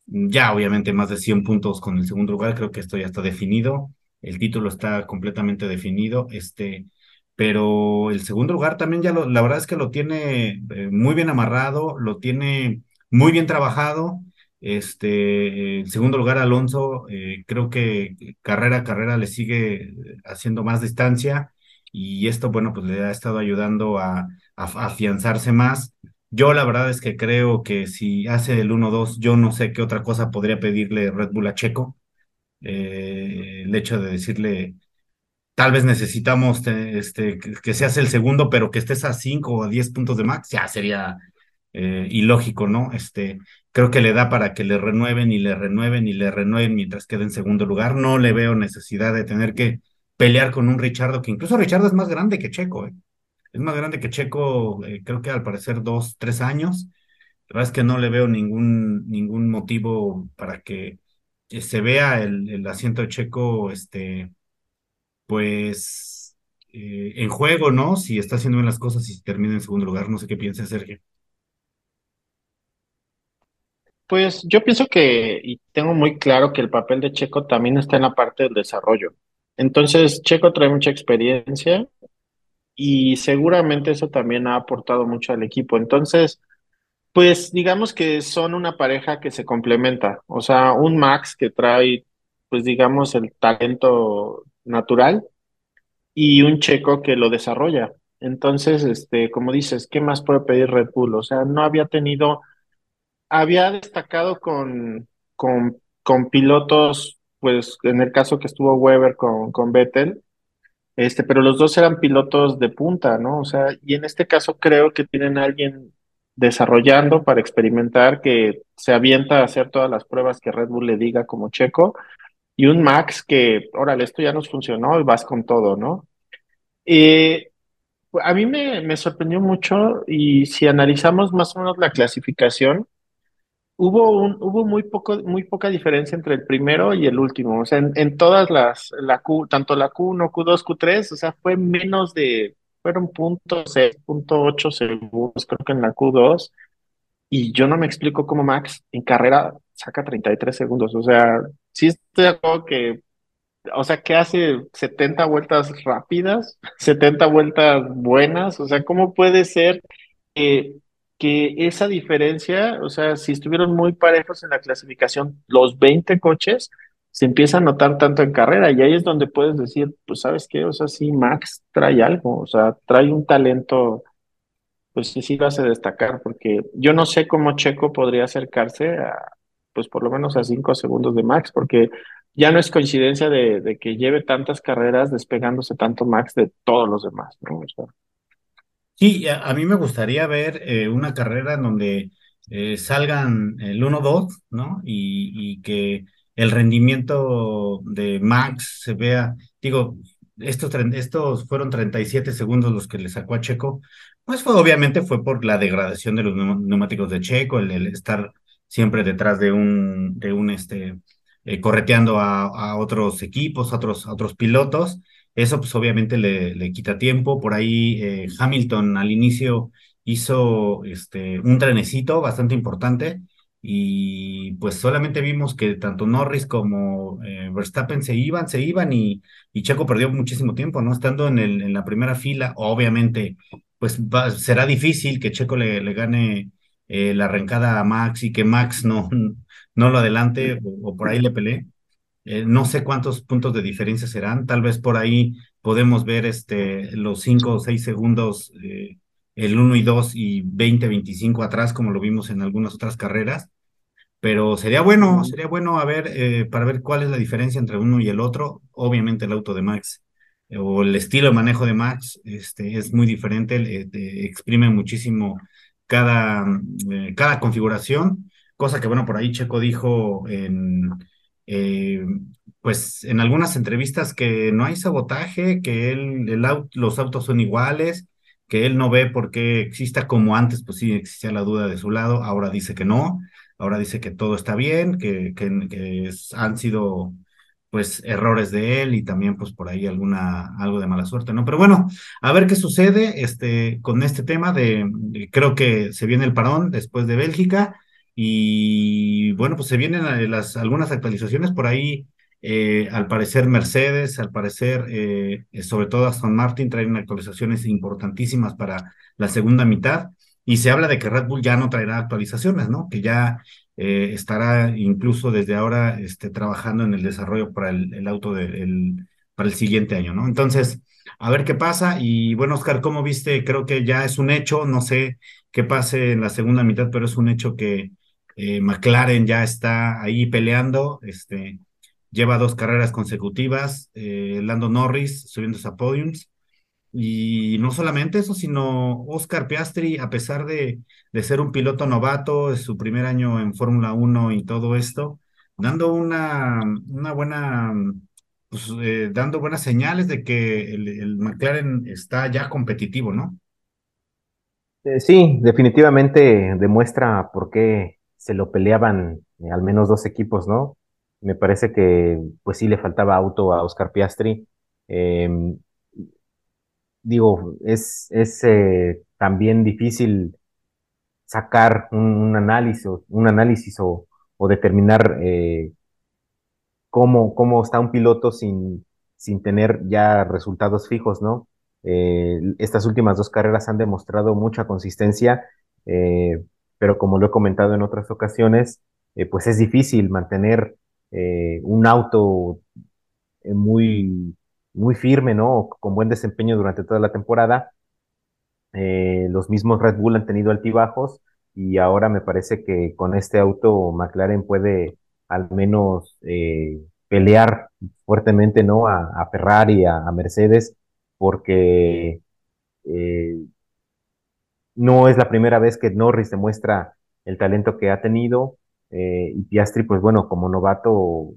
ya obviamente más de 100 puntos con el segundo lugar, creo que esto ya está definido, el título está completamente definido, este, pero el segundo lugar también ya lo, la verdad es que lo tiene eh, muy bien amarrado, lo tiene muy bien trabajado, este, en segundo lugar Alonso, eh, creo que carrera a carrera le sigue haciendo más distancia y esto, bueno, pues le ha estado ayudando a afianzarse más. Yo la verdad es que creo que si hace el 1-2, yo no sé qué otra cosa podría pedirle Red Bull a Checo. Eh, el hecho de decirle, tal vez necesitamos este, que, se hace el segundo, pero que estés a 5 o a 10 puntos de max, ya sería eh, ilógico, ¿no? Este, creo que le da para que le renueven y le renueven y le renueven mientras quede en segundo lugar. No le veo necesidad de tener que pelear con un Richardo, que incluso Richardo es más grande que Checo, ¿eh? Es más grande que Checo, eh, creo que al parecer dos, tres años. La verdad es que no le veo ningún, ningún motivo para que se vea el, el asiento de Checo, este, pues, eh, en juego, ¿no? Si está haciendo bien las cosas y si termina en segundo lugar. No sé qué piensa Sergio. Pues yo pienso que, y tengo muy claro que el papel de Checo también está en la parte del desarrollo. Entonces, Checo trae mucha experiencia y seguramente eso también ha aportado mucho al equipo. Entonces, pues digamos que son una pareja que se complementa. O sea, un Max que trae, pues digamos, el talento natural y un Checo que lo desarrolla. Entonces, este, como dices, ¿qué más puede pedir Red Bull? O sea, no había tenido había destacado con, con, con pilotos, pues en el caso que estuvo Weber con, con Vettel, este, pero los dos eran pilotos de punta, ¿no? O sea, y en este caso creo que tienen a alguien desarrollando para experimentar que se avienta a hacer todas las pruebas que Red Bull le diga como checo, y un Max que, órale, esto ya nos funcionó y vas con todo, ¿no? Eh, a mí me, me sorprendió mucho y si analizamos más o menos la clasificación, hubo un, hubo muy poco, muy poca diferencia entre el primero y el último. O sea, en, todas las, la Q, tanto la Q1, Q2, Q3, o sea, fue menos de, fueron punto seis, punto ocho segundos, creo que en la Q2. Y yo no me explico cómo Max en carrera saca 33 segundos. O sea, sí estoy de que, o sea, que hace 70 vueltas rápidas, 70 vueltas buenas. O sea, ¿cómo puede ser que que esa diferencia, o sea, si estuvieron muy parejos en la clasificación, los 20 coches, se empieza a notar tanto en carrera y ahí es donde puedes decir, pues sabes qué, o sea, sí, Max trae algo, o sea, trae un talento, pues sí, sí lo hace destacar, porque yo no sé cómo Checo podría acercarse a, pues por lo menos a 5 segundos de Max, porque ya no es coincidencia de, que lleve tantas carreras despegándose tanto Max de todos los demás, ¿no? Sí, a, mí me gustaría ver eh, una carrera en donde eh, salgan el 1-2, ¿no? Y, que el rendimiento de Max se vea, digo, estos, estos fueron 37 segundos los que le sacó a Checo, pues fue obviamente fue por la degradación de los neumáticos de Checo, el, estar siempre detrás de un, de un este, eh, correteando a, otros equipos, otros, a otros pilotos, eso pues obviamente le, le quita tiempo. Por ahí eh, Hamilton al inicio hizo este, un trenecito bastante importante y pues solamente vimos que tanto Norris como eh, Verstappen se iban, se iban y, y, Checo perdió muchísimo tiempo, ¿no? Estando en, el, en la primera fila, obviamente pues será difícil que Checo le, le gane eh, la arrancada a Max y que Max no, no lo adelante o, o por ahí le pelee eh, no sé cuántos puntos de diferencia serán, tal vez por ahí podemos ver este, los 5 o 6 segundos, eh, el 1 y 2 y 20, 25 atrás, como lo vimos en algunas otras carreras, pero sería bueno, sería bueno a ver, eh, para ver cuál es la diferencia entre uno y el otro. Obviamente el auto de Max o el estilo de manejo de Max este, es muy diferente, exprime muchísimo cada, cada configuración, cosa que bueno, por ahí Checo dijo en eh, pues en algunas entrevistas que no hay sabotaje, que él, los autos son iguales, que él no ve por qué exista como antes, pues sí existía la duda de su lado, ahora dice que no, ahora dice que todo está bien, que, que, han sido pues errores de él y también pues por ahí alguna algo de mala suerte, ¿no? Pero bueno, a ver qué sucede este con este tema de creo que se viene el parón después de Bélgica y bueno, pues se vienen eh, las, algunas actualizaciones por ahí. Eh, al parecer Mercedes, al parecer eh, sobre todo Aston Martin traen actualizaciones importantísimas para la segunda mitad y se habla de que Red Bull ya no traerá actualizaciones, ¿no? Que ya estará incluso desde ahora este, trabajando en el desarrollo para el, auto de, para el siguiente año, ¿no? Entonces, a ver qué pasa y bueno, Oscar, ¿cómo viste? Creo que ya es un hecho, no sé qué pase en la segunda mitad, pero es un hecho que eh, McLaren ya está ahí peleando, este, lleva dos carreras consecutivas, eh, Lando Norris subiéndose a podiums. Y no solamente eso, sino Oscar Piastri, a pesar de, de ser un piloto novato, es su primer año en Fórmula 1 y todo esto, dando una, una buena, pues, eh, dando buenas señales de que el, McLaren está ya competitivo, ¿no? sí, definitivamente demuestra por qué se lo peleaban eh, al menos dos equipos, ¿no? Me parece que pues sí le faltaba auto a Oscar Piastri. Em, digo, es, es eh, también difícil sacar un, análisis, un análisis o, o determinar eh, cómo, cómo está un piloto sin, sin tener ya resultados fijos, ¿no? Estas últimas dos carreras han demostrado mucha consistencia, pero como lo he comentado en otras ocasiones, eh, pues es difícil mantener un auto muy, muy firme, ¿no? Con buen desempeño durante toda la temporada. los mismos Red Bull han tenido altibajos y ahora me parece que con este auto McLaren puede al menos pelear fuertemente ¿no? a, Ferrari, a, Mercedes, porque eh, no es la primera vez que Norris demuestra el talento que ha tenido eh, y Piastri, pues bueno, como novato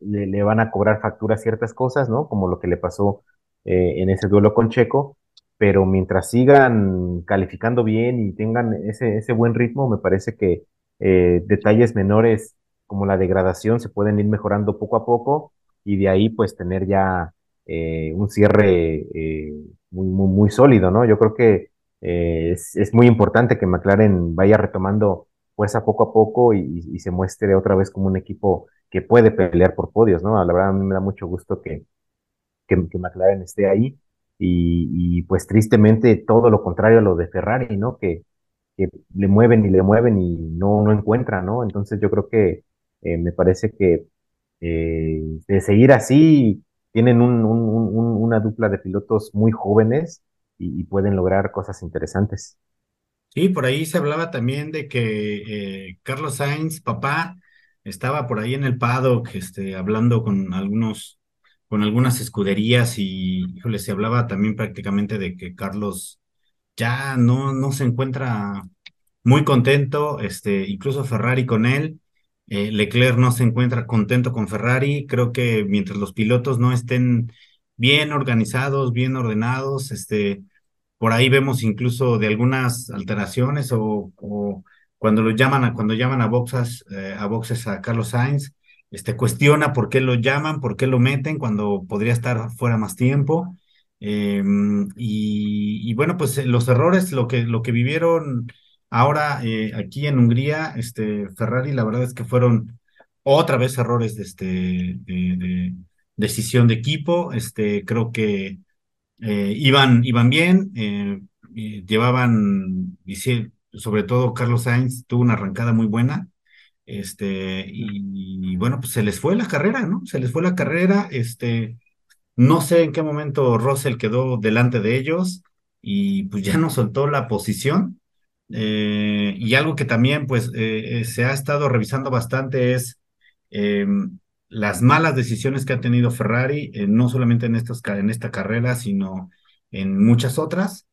le, van a cobrar factura ciertas cosas, ¿no? Como lo que le pasó eh, en ese duelo con Checo, pero mientras sigan calificando bien y tengan ese, ese buen ritmo, me parece que detalles menores como la degradación se pueden ir mejorando poco a poco y de ahí pues tener ya eh, un cierre eh, muy, muy, sólido, ¿no? Yo creo que eh, es, muy importante que McLaren vaya retomando fuerza poco a poco y, se muestre otra vez como un equipo que puede pelear por podios, ¿no? La verdad a mí me da mucho gusto que, que, McLaren esté ahí y, pues tristemente todo lo contrario a lo de Ferrari, ¿no? Que, que le mueven y le mueven y no, no encuentran, ¿no? Entonces yo creo que eh, me parece que eh, de seguir así, tienen una dupla de pilotos muy jóvenes y, pueden lograr cosas interesantes. Sí, por ahí se hablaba también de que eh, Carlos Sainz, papá, estaba por ahí en el paddock, este, hablando con algunos, con algunas escuderías y, híjole, se hablaba también prácticamente de que Carlos ya no, no se encuentra muy contento, este, incluso Ferrari con él, eh, Leclerc no se encuentra contento con Ferrari. Creo que mientras los pilotos no estén bien organizados, bien ordenados, este, por ahí vemos incluso de algunas alteraciones o, cuando lo llaman a, cuando llaman a boxes, eh, a boxes a Carlos Sainz, este, cuestiona por qué lo llaman, por qué lo meten cuando podría estar fuera más tiempo. Em, y, bueno, pues los errores, lo que, lo que vivieron Ahora, eh, aquí en Hungría, este, Ferrari, la verdad es que fueron otra vez errores de, este, de, decisión de equipo. Este, creo que eh, iban, iban bien, eh, llevaban, sobre todo Carlos Sainz tuvo una arrancada muy buena. Este, y, bueno, pues se les fue la carrera, ¿no? Se les fue la carrera. Este, no sé en qué momento Russell quedó delante de ellos y pues ya no soltó la posición. Eh, y algo que también pues se ha estado revisando bastante es em, las malas decisiones que ha tenido Ferrari, no solamente en, en esta carrera, sino en muchas otras,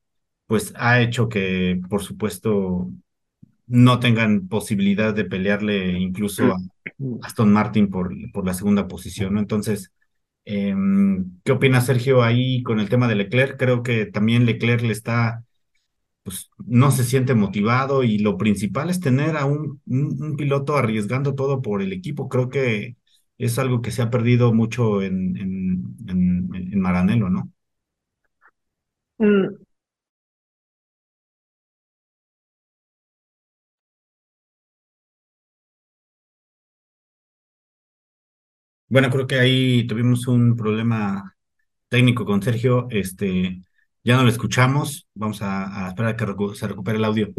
pues ha hecho que, por supuesto, no tengan posibilidad de pelearle incluso a Aston Martin por, por la segunda posición, ¿no? Entonces, em, ¿qué opina Sergio ahí con el tema de Leclerc? Creo que también Leclerc le está pues no se siente motivado y lo principal es tener a un, un, piloto arriesgando todo por el equipo. Creo que es algo que se ha perdido mucho en, en, en, Maranello, ¿no? Mm. Bueno, creo que ahí tuvimos un problema técnico con Sergio. Este, ya no lo escuchamos. Vamos a, esperar a que se recupere el audio.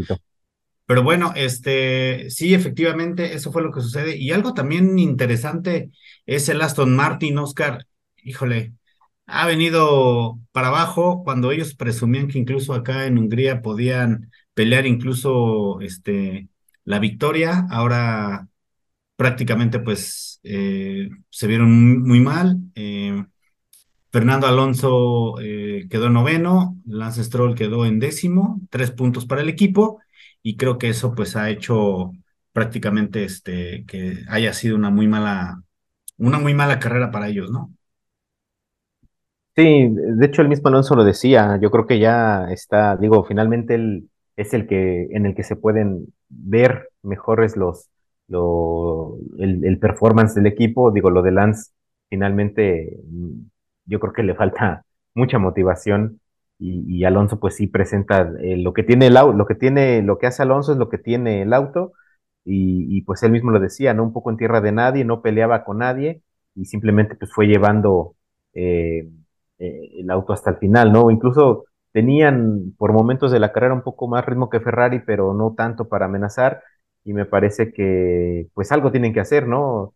Pero bueno, este, sí, efectivamente, eso fue lo que sucede. Y algo también interesante es el Aston Martin, Oscar. Híjole, ha venido para abajo cuando ellos presumían que incluso acá en Hungría podían pelear incluso este, la victoria. Ahora prácticamente pues eh, se vieron muy, mal. Eh, Fernando Alonso eh, quedó noveno, Lance Stroll quedó en décimo, tres puntos para el equipo, y creo que eso pues ha hecho prácticamente este que haya sido una muy mala, una muy mala carrera para ellos, ¿no? Sí, de hecho el mismo Alonso lo decía, yo creo que ya está, digo, finalmente él es el que, en el que se pueden ver mejores los, el, el performance del equipo, digo, lo de Lance finalmente yo creo que le falta mucha motivación y, Alonso pues sí presenta eh, lo que tiene el auto, lo que tiene, lo que hace Alonso es lo que tiene el auto y, pues él mismo lo decía, ¿no? Un poco en tierra de nadie, no peleaba con nadie y simplemente pues fue llevando eh, eh, el auto hasta el final, ¿no? Incluso tenían por momentos de la carrera un poco más ritmo que Ferrari, pero no tanto para amenazar y me parece que pues algo tienen que hacer, ¿no?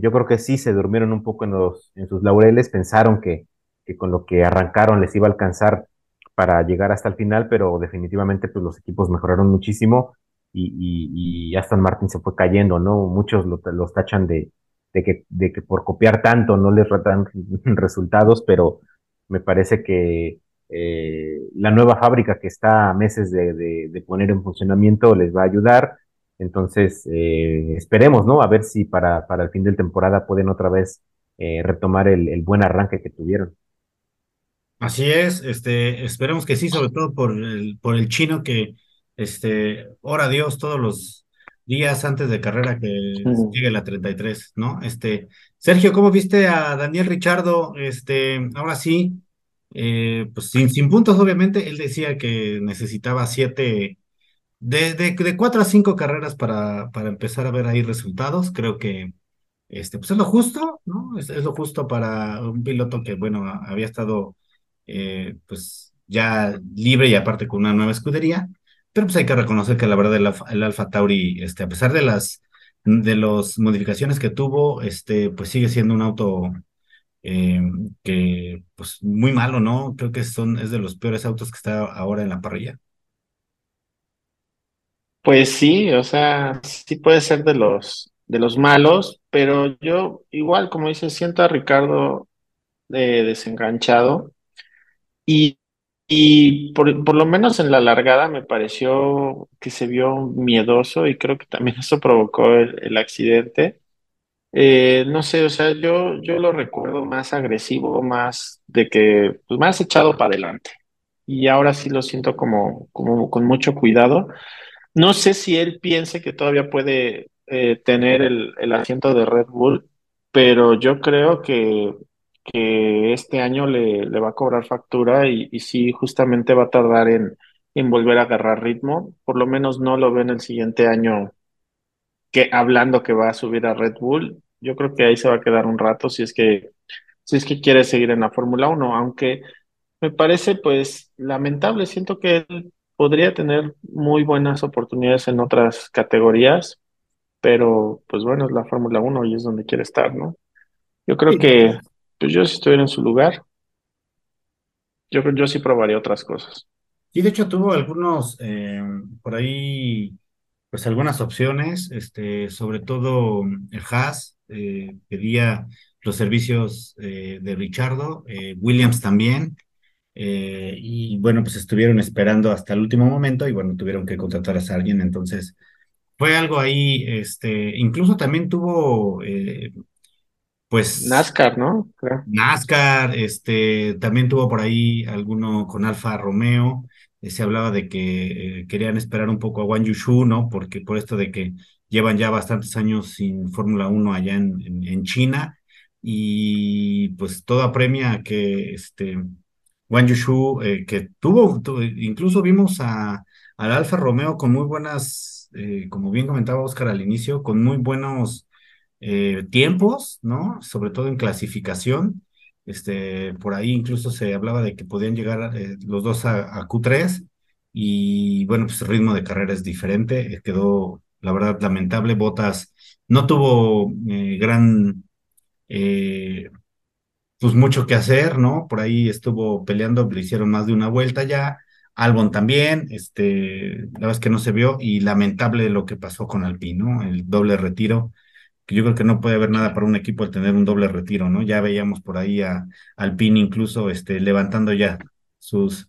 Yo creo que sí se durmieron un poco en, los, en sus laureles, pensaron que, que con lo que arrancaron les iba a alcanzar para llegar hasta el final, pero definitivamente pues los equipos mejoraron muchísimo y, y, Aston Martin se fue cayendo, ¿no? Muchos los tachan de, de, que, de que por copiar tanto no les dan resultados, pero me parece que eh, la nueva fábrica que está a meses de, poner en funcionamiento les va a ayudar. Entonces, eh, esperemos, ¿no? A ver si para, para el fin de temporada pueden otra vez eh, retomar el, buen arranque que tuvieron. Así es, este, esperemos que sí, sobre todo por el, por el chino que, este, ora Dios todos los días antes de carrera que llegue la 33, ¿no? Este, Sergio, ¿cómo viste a Daniel Richardo? Este, ahora sí, eh, pues sin, sin puntos, obviamente, él decía que necesitaba siete, de, de, cuatro a cinco carreras para, para empezar a ver ahí resultados. Creo que este, pues es lo justo, ¿no? Es, es lo justo para un piloto que, bueno, había estado eh, pues ya libre y aparte con una nueva escudería. Pero pues hay que reconocer que la verdad el, Alfa Tauri, este, a pesar de las de modificaciones que tuvo, este, pues sigue siendo un auto eh, que, pues muy malo, ¿no? Creo que son, es de los peores autos que está ahora en la parrilla. Pues sí, o sea, sí puede ser de los, de los malos, pero yo igual, como dice, siento a Ricardo de desenganchado y, y por, por lo menos en la largada me pareció que se vio miedoso y creo que también eso provocó el, el accidente. Eh, no sé, o sea, yo, yo lo recuerdo más agresivo, más de que, pues más echado para adelante. Y ahora sí lo siento como, como con mucho cuidado. No sé si él piense que todavía puede eh, tener el, el asiento de Red Bull, pero yo creo que, que este año le, le va a cobrar factura y, y sí, justamente va a tardar en, en volver a agarrar ritmo. Por lo menos no lo ve en el siguiente año que hablando que va a subir a Red Bull. Yo creo que ahí se va a quedar un rato si es que, si es que quiere seguir en la Fórmula 1, aunque me parece pues lamentable. Siento que él podría tener muy buenas oportunidades en otras categorías, pero pues bueno, es la Fórmula 1 y es donde quiere estar, ¿no? Yo creo que pues yo si estuviera en su lugar, yo, yo sí probaría otras cosas. Sí, de hecho tuvo algunos eh, por ahí, pues algunas opciones, este, sobre todo el Haas, eh, pedía los servicios eh, de Richardo, Williams también, y bueno, pues estuvieron esperando hasta el último momento y bueno, tuvieron que contratar a alguien, entonces fue algo ahí, este, incluso también tuvo pues NASCAR, ¿no? NASCAR, este, también tuvo por ahí alguno con Alfa Romeo, eh, se hablaba de que eh, querían esperar un poco a Wang Yushu, ¿no? Porque por esto de que llevan ya bastantes años sin Fórmula 1 allá en, en, China y pues todo apremia a que este Wang Yushu, eh, que tuvo, incluso vimos a, al Alfa Romeo con muy buenas, como bien comentaba Oscar al inicio, con muy buenos eh, tiempos, ¿no? Sobre todo en clasificación. Este, por ahí incluso se hablaba de que podían llegar eh, los dos a, Q3 y bueno, pues el ritmo de carrera es diferente. Eh, quedó, la verdad, lamentable. Botas no tuvo gran, pues mucho que hacer, ¿no? Por ahí estuvo peleando, le hicieron más de una vuelta ya. Albon también, este, la verdad es que no se vio y lamentable lo que pasó con Alpine, ¿no? El doble retiro yo creo que no puede haber nada para un equipo el tener un doble retiro, ¿no? Ya veíamos por ahí a Alpine incluso este, levantando ya sus,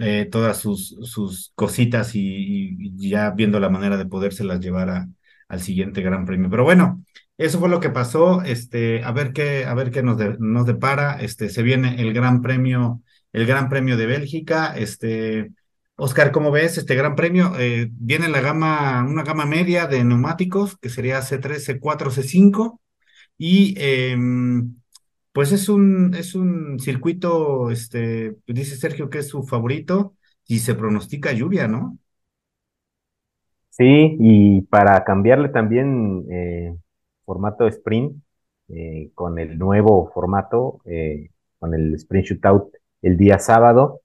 eh, todas sus, sus cositas y, ya viendo la manera de podérselas llevar a, al siguiente Gran Premio. Pero bueno, eso fue lo que pasó. Este, a ver qué, a ver qué nos, nos depara. Este, se viene el Gran Premio, el Gran Premio de Bélgica. Este, Oscar, ¿cómo ves este gran premio? Eh, viene la gama, una gama media de neumáticos, que sería C3, C4, C5, y em, pues es un, es un circuito, este, dice Sergio que es su favorito, y se pronostica lluvia, ¿no? Sí, y para cambiarle también eh, formato sprint, eh, con el nuevo formato, eh, con el sprint shootout el día sábado,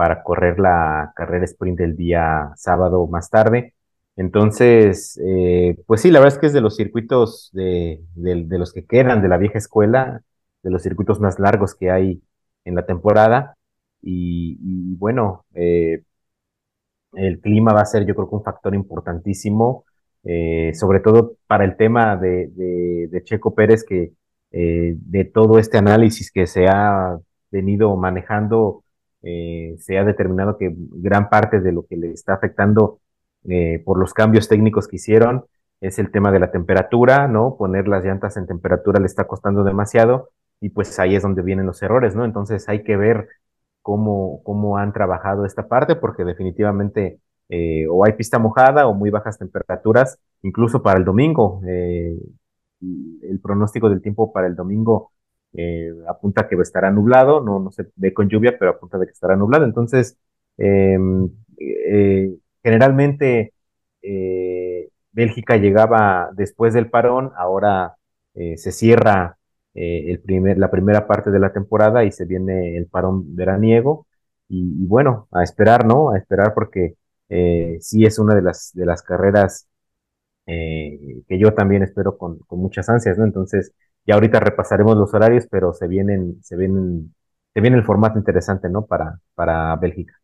para correr la carrera sprint el día sábado más tarde. Entonces, eh, pues sí, la verdad es que es de los circuitos de, los que quedan de la vieja escuela, de los circuitos más largos que hay en la temporada. Y, bueno, eh, el clima va a ser yo creo que un factor importantísimo, eh, sobre todo para el tema de, de, Checo Pérez, que de todo este análisis que se ha venido manejando, eh, se ha determinado que gran parte de lo que le está afectando eh, por los cambios técnicos que hicieron es el tema de la temperatura, ¿no? Poner las llantas en temperatura le está costando demasiado y pues ahí es donde vienen los errores, ¿no? Entonces hay que ver cómo, cómo han trabajado esta parte, porque definitivamente eh, o hay pista mojada o muy bajas temperaturas, incluso para el domingo. El pronóstico del tiempo para el domingo eh, apunta que estará nublado, no, no se ve con lluvia, pero apunta de que estará nublado. Entonces, em, eh, generalmente eh, Bélgica llegaba después del parón, ahora se cierra eh, el primer, la primera parte de la temporada y se viene el parón veraniego. Y, y bueno, a esperar, ¿no? A esperar porque eh, sí es una de las, de las carreras eh, que yo también espero con, con, muchas ansias, ¿no? Entonces, ya ahorita repasaremos los horarios, pero se vienen, se vienen, se viene el formato interesante, ¿no? Para, para Bélgica.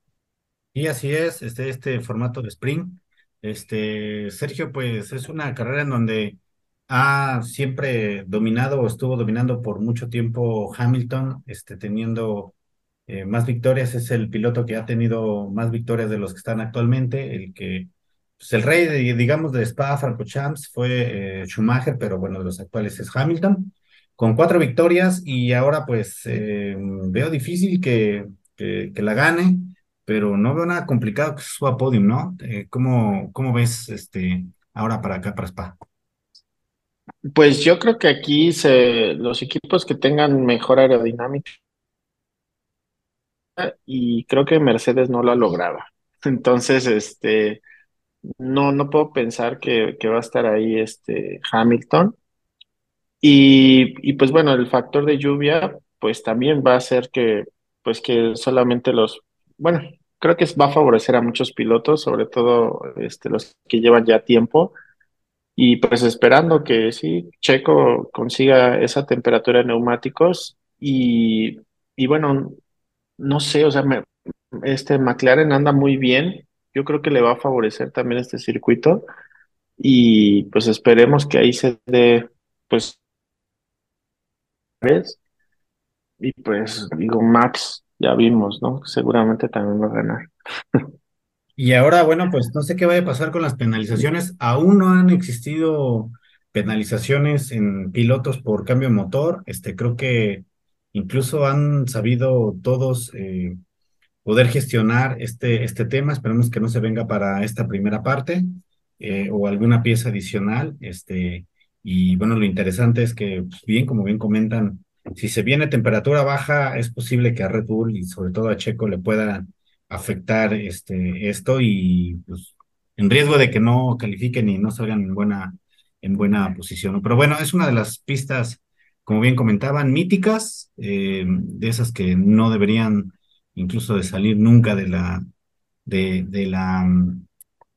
Y así es, este, este formato de Spring. Este, Sergio, pues es una carrera en donde ha siempre dominado o estuvo dominando por mucho tiempo Hamilton, este, teniendo eh, más victorias, es el piloto que ha tenido más victorias de los que están actualmente, el que, pues el rey, digamos, de Spa Francorchamps fue eh, Schumacher, pero bueno, de los actuales es Hamilton, con cuatro victorias y ahora pues eh, veo difícil que, que, la gane, pero no veo nada complicado que suba a podium, ¿no? Eh, ¿cómo, ¿Cómo ves este, ahora para acá, para Spa? Pues yo creo que aquí se, los equipos que tengan mejor aerodinámica y creo que Mercedes no lo ha logrado. Entonces, este, no, no puedo pensar que, que va a estar ahí este Hamilton. Y, y pues bueno, el factor de lluvia, pues también va a hacer que, pues que solamente los, bueno, creo que va a favorecer a muchos pilotos, sobre todo este, los que llevan ya tiempo y pues esperando que sí, Checo consiga esa temperatura de neumáticos y, y bueno, no sé, o sea, este McLaren anda muy bien, yo creo que le va a favorecer también este circuito y pues esperemos que ahí se dé, pues, ¿ves? Y pues digo, Max, ya vimos, ¿no? Seguramente también va a ganar. Y ahora, bueno, pues no sé qué vaya a pasar con las penalizaciones. Aún no han existido penalizaciones en pilotos por cambio de motor. Este, creo que incluso han sabido todos eh, poder gestionar este, este tema. Esperemos que no se venga para esta primera parte eh, o alguna pieza adicional. Este, y bueno, lo interesante es que, pues bien, como bien comentan, si se viene temperatura baja, es posible que a Red Bull y sobre todo a Checo le pueda afectar este, esto y pues, en riesgo de que no califiquen y no salgan en buena, en buena posición. Pero bueno, es una de las pistas, como bien comentaban, míticas, eh, de esas que no deberían incluso de salir nunca de la, de, de la,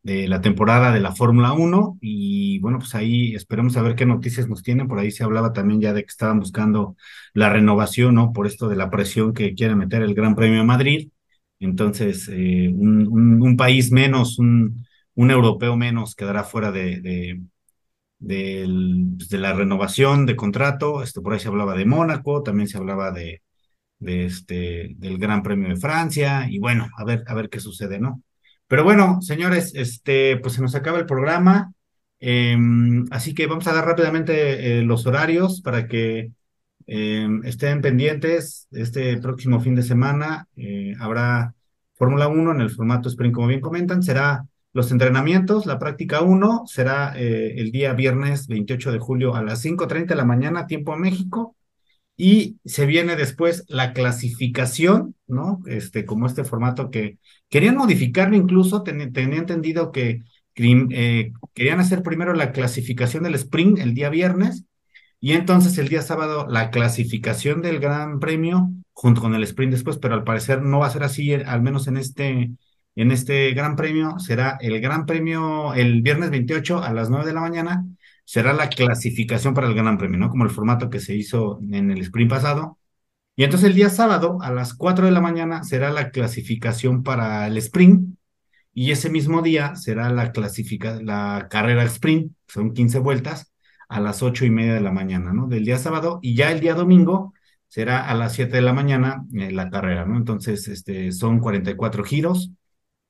de la temporada de la Fórmula 1 y bueno, pues ahí esperemos a ver qué noticias nos tienen. Por ahí se hablaba también ya de que estaban buscando la renovación, ¿no? Por esto de la presión que quiere meter el Gran Premio de Madrid entonces, eh, un, un, país menos, un, un, europeo menos quedará fuera de, de, de, de, la renovación de contrato. Esto por ahí se hablaba de Mónaco, también se hablaba de, de este, del Gran Premio de Francia, y bueno, a ver, a ver qué sucede, ¿no? Pero bueno, señores, este, pues se nos acaba el programa. Eh, así que vamos a dar rápidamente eh, los horarios para que eh, estén pendientes, este próximo fin de semana eh, habrá Fórmula 1 en el formato sprint, como bien comentan, será los entrenamientos, la práctica 1 será eh, el día viernes 28 de julio a las 5.30 de la mañana, tiempo a México, y se viene después la clasificación, ¿no? Este, como este formato que querían modificarlo incluso, ten, tenía entendido que eh, querían hacer primero la clasificación del sprint el día viernes y entonces el día sábado la clasificación del Gran Premio junto con el sprint después, pero al parecer no va a ser así, al menos en este, en este Gran Premio. Será el Gran Premio el viernes 28 a las 9 de la mañana, será la clasificación para el Gran Premio, ¿no? Como el formato que se hizo en el sprint pasado. Y entonces el día sábado a las 4 de la mañana será la clasificación para el sprint y ese mismo día será la clasifica la carrera sprint, son 15 vueltas a las ocho y media de la mañana, ¿no? Del día sábado y ya el día domingo será a las 7 de la mañana eh, la carrera, ¿no? Entonces, este, son 44 giros.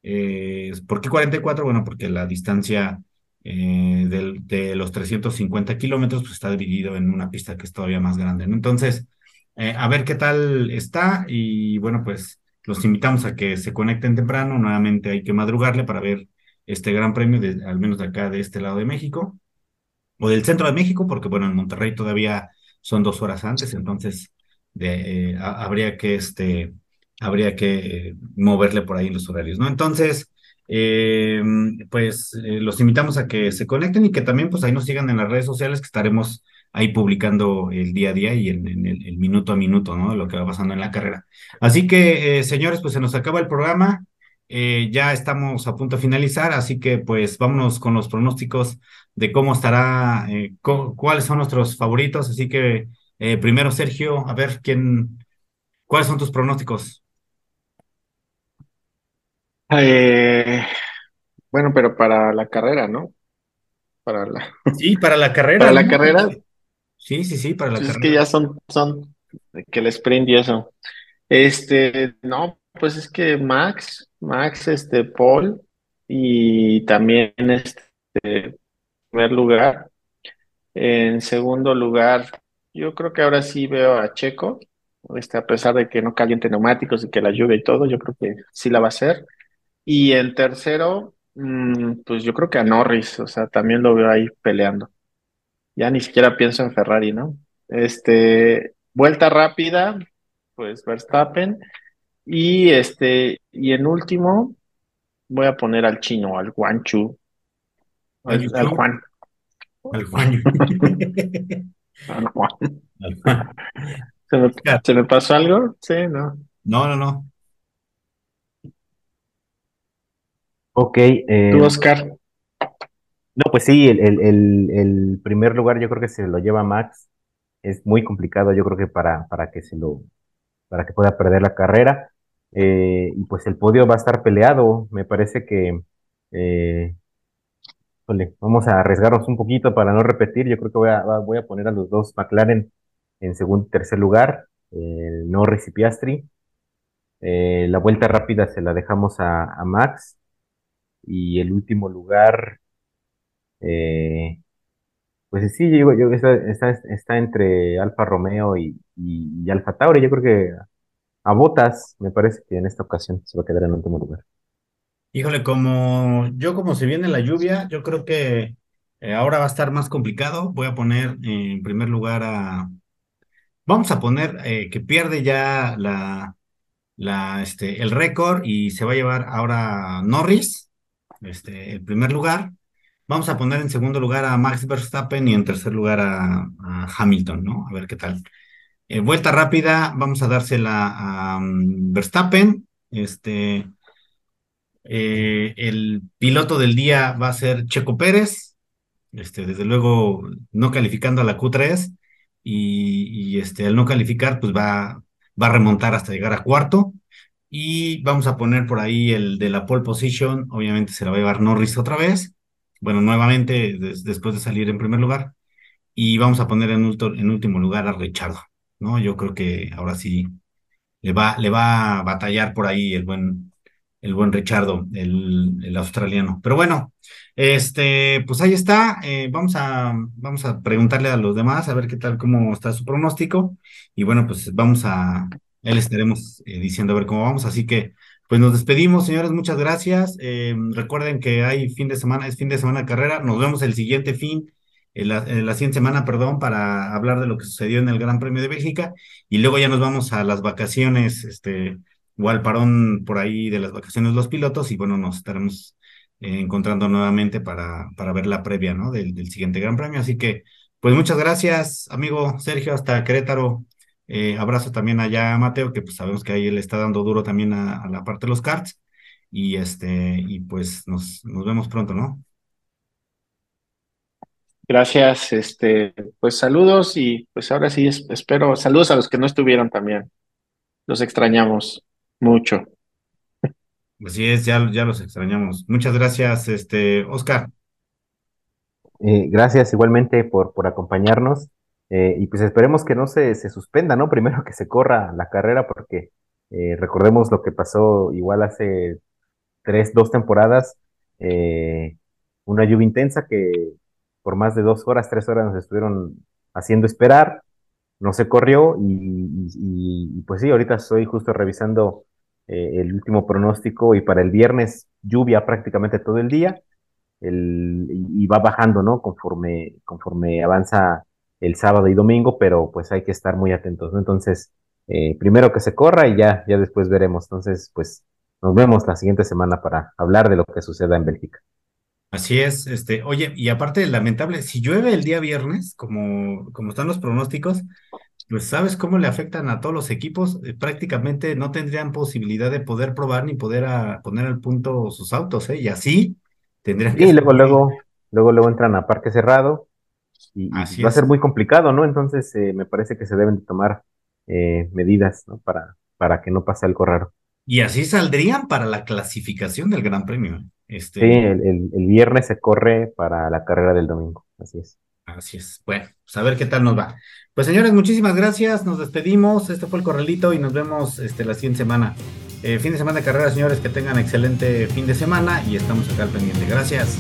Eh, ¿Por qué 44? Bueno, porque la distancia eh, de los 350 kilómetros pues, está dividido en una pista que es todavía más grande, ¿no? Entonces, a ver qué tal está y bueno, pues los invitamos a que se conecten temprano. Nuevamente hay que madrugarle para ver este gran premio, de, al menos de acá, de este lado de México o del centro de México, porque bueno, en Monterrey todavía son dos horas antes, entonces eh, habría que, este, habría que eh, moverle por ahí los horarios, ¿no? Entonces, eh, pues los invitamos a que se conecten y que también pues ahí nos sigan en las redes sociales que estaremos ahí publicando el día a día y en, el, minuto a minuto, ¿no? Lo que va pasando en la carrera. Así que, señores, pues se nos acaba el programa. ya estamos a punto de finalizar, así que pues vámonos con los pronósticos de cómo estará, cuáles son nuestros favoritos. Así que eh, primero, Sergio, a ver, ¿quién, ¿cuáles son tus pronósticos? Eh, bueno, pero para la carrera, ¿no? Para la, Sí, para la carrera. para la carrera, Sí, sí, sí, para la pues es carrera. que ya son, son, que el sprint y eso. Este, no, pues es que Max, Max, este, Paul y también este, primer lugar. En segundo lugar, yo creo que ahora sí veo a Checo, este, a pesar de que no caliente neumáticos y que la lluvia y todo, yo creo que sí la va a hacer. Y en tercero, mm, pues yo creo que a Norris, o sea, también lo veo ahí peleando. Ya ni siquiera pienso en Ferrari, ¿no? Este, vuelta rápida, pues Verstappen. Y este, y en último, voy a poner al chino, al Guanchu, al, Juan, al Juan. al Juan. Al Juan. ¿Se me, se me pasó algo? Sí, no. No, no, no. Ok, eh, Tú, Oscar. no, pues sí, el, el- el- el primer lugar yo creo que se lo lleva Max. Es muy complicado, yo creo que para, para que se lo, para que pueda perder la carrera. Eh, y pues el podio va a estar peleado. Me parece que, eh, vamos a arriesgarnos un poquito para no repetir. Yo creo que voy a, voy a poner a los dos McLaren en segundo y tercer lugar, eh, Norris y Piastri. Eh, la vuelta rápida se la dejamos a, a Max. Y el último lugar, eh, pues sí, yo, yo está, está, entre Alfa Romeo y, y, Alfa Tauri. Yo creo que a Botas, me parece que en esta ocasión se va a quedar en último lugar. Híjole, como yo como se viene la lluvia, yo creo que eh, ahora va a estar más complicado. Voy a poner en primer lugar a, vamos a poner eh, que pierde ya la, la, este, el récord y se va a llevar ahora Norris, este, el primer lugar. Vamos a poner en segundo lugar a Max Verstappen y en tercer lugar a, Hamilton, ¿no? A ver qué tal. Eh, vuelta rápida, vamos a dársela a mm, Verstappen. Este, eh, el piloto del día va a ser Checo Pérez, este, desde luego no calificando a la Q3 y, y, este, al no calificar, pues va, va a remontar hasta llegar a cuarto. Y vamos a poner por ahí el de la pole position, obviamente se la va a llevar Norris otra vez, bueno, nuevamente des- después de salir en primer lugar. Y vamos a poner en, en último lugar a Richardo, ¿no? Yo creo que ahora sí le va, le va a batallar por ahí el buen, el buen Richardo, el, el australiano. Pero bueno, este, pues ahí está. eh, vamos a, vamos a preguntarle a los demás a ver qué tal, cómo está su pronóstico. Y bueno, pues vamos a, él estaremos eh, diciendo a ver cómo vamos. Así que, pues nos despedimos, señores. Muchas gracias. Eh, recuerden que hay fin de semana, es fin de semana de carrera. Nos vemos el siguiente fin. En la, la siguiente semana, perdón, para hablar de lo que sucedió en el Gran Premio de Bélgica y luego ya nos vamos a las vacaciones, este, o al parón por ahí de las vacaciones los pilotos y bueno, nos estaremos encontrando nuevamente para, para ver la previa, ¿no? Del, del siguiente Gran Premio. Así que, pues muchas gracias, amigo Sergio, hasta Querétaro. Eh, abrazo también allá a Mateo, que pues sabemos que ahí él está dando duro también a, la parte de los cards. Y este, y pues nos, nos vemos pronto, ¿no? Gracias, este, pues saludos y pues ahora sí espero, saludos a los que no estuvieron también. Los extrañamos mucho. Así es, ya, ya los extrañamos. Muchas gracias, este, Oscar. Eh, gracias igualmente por, por acompañarnos. Eh, y pues esperemos que no se, se, suspenda, ¿no? Primero que se corra la carrera, porque eh, recordemos lo que pasó igual hace tres, dos temporadas, una lluvia intensa que por más de dos horas, tres horas nos estuvieron haciendo esperar, no se corrió y, y pues sí, ahorita estoy justo revisando el último pronóstico y para el viernes lluvia prácticamente todo el día el, y va bajando, ¿no? Conforme, conforme avanza el sábado y domingo, pero pues hay que estar muy atentos, ¿no? Entonces, eh, primero que se corra y ya, ya después veremos. Entonces, pues nos vemos la siguiente semana para hablar de lo que suceda en Bélgica. Así es, este, oye, y aparte, lamentable, si llueve el día viernes, como, como están los pronósticos, pues sabes cómo le afectan a todos los equipos, eh, prácticamente no tendrían posibilidad de poder probar ni poder a, poner al punto sus autos, ¿eh? Y así tendrían que... Y luego, luego, luego, luego entran a parque cerrado, y, va a ser muy complicado, ¿no? Entonces eh, me parece que se deben tomar eh, medidas, ¿no? Para, para que no pase algo raro. Y así saldrían para la clasificación del Gran Premio. Este... Sí, el, el, viernes se corre para la carrera del domingo, así es. Así es. Bueno, pues a ver qué tal nos va. Pues señores, muchísimas gracias, nos despedimos, este fue el Corralito y nos vemos este, la siguiente semana. Eh, fin de semana de carrera, señores, que tengan excelente fin de semana y estamos acá al pendiente. Gracias.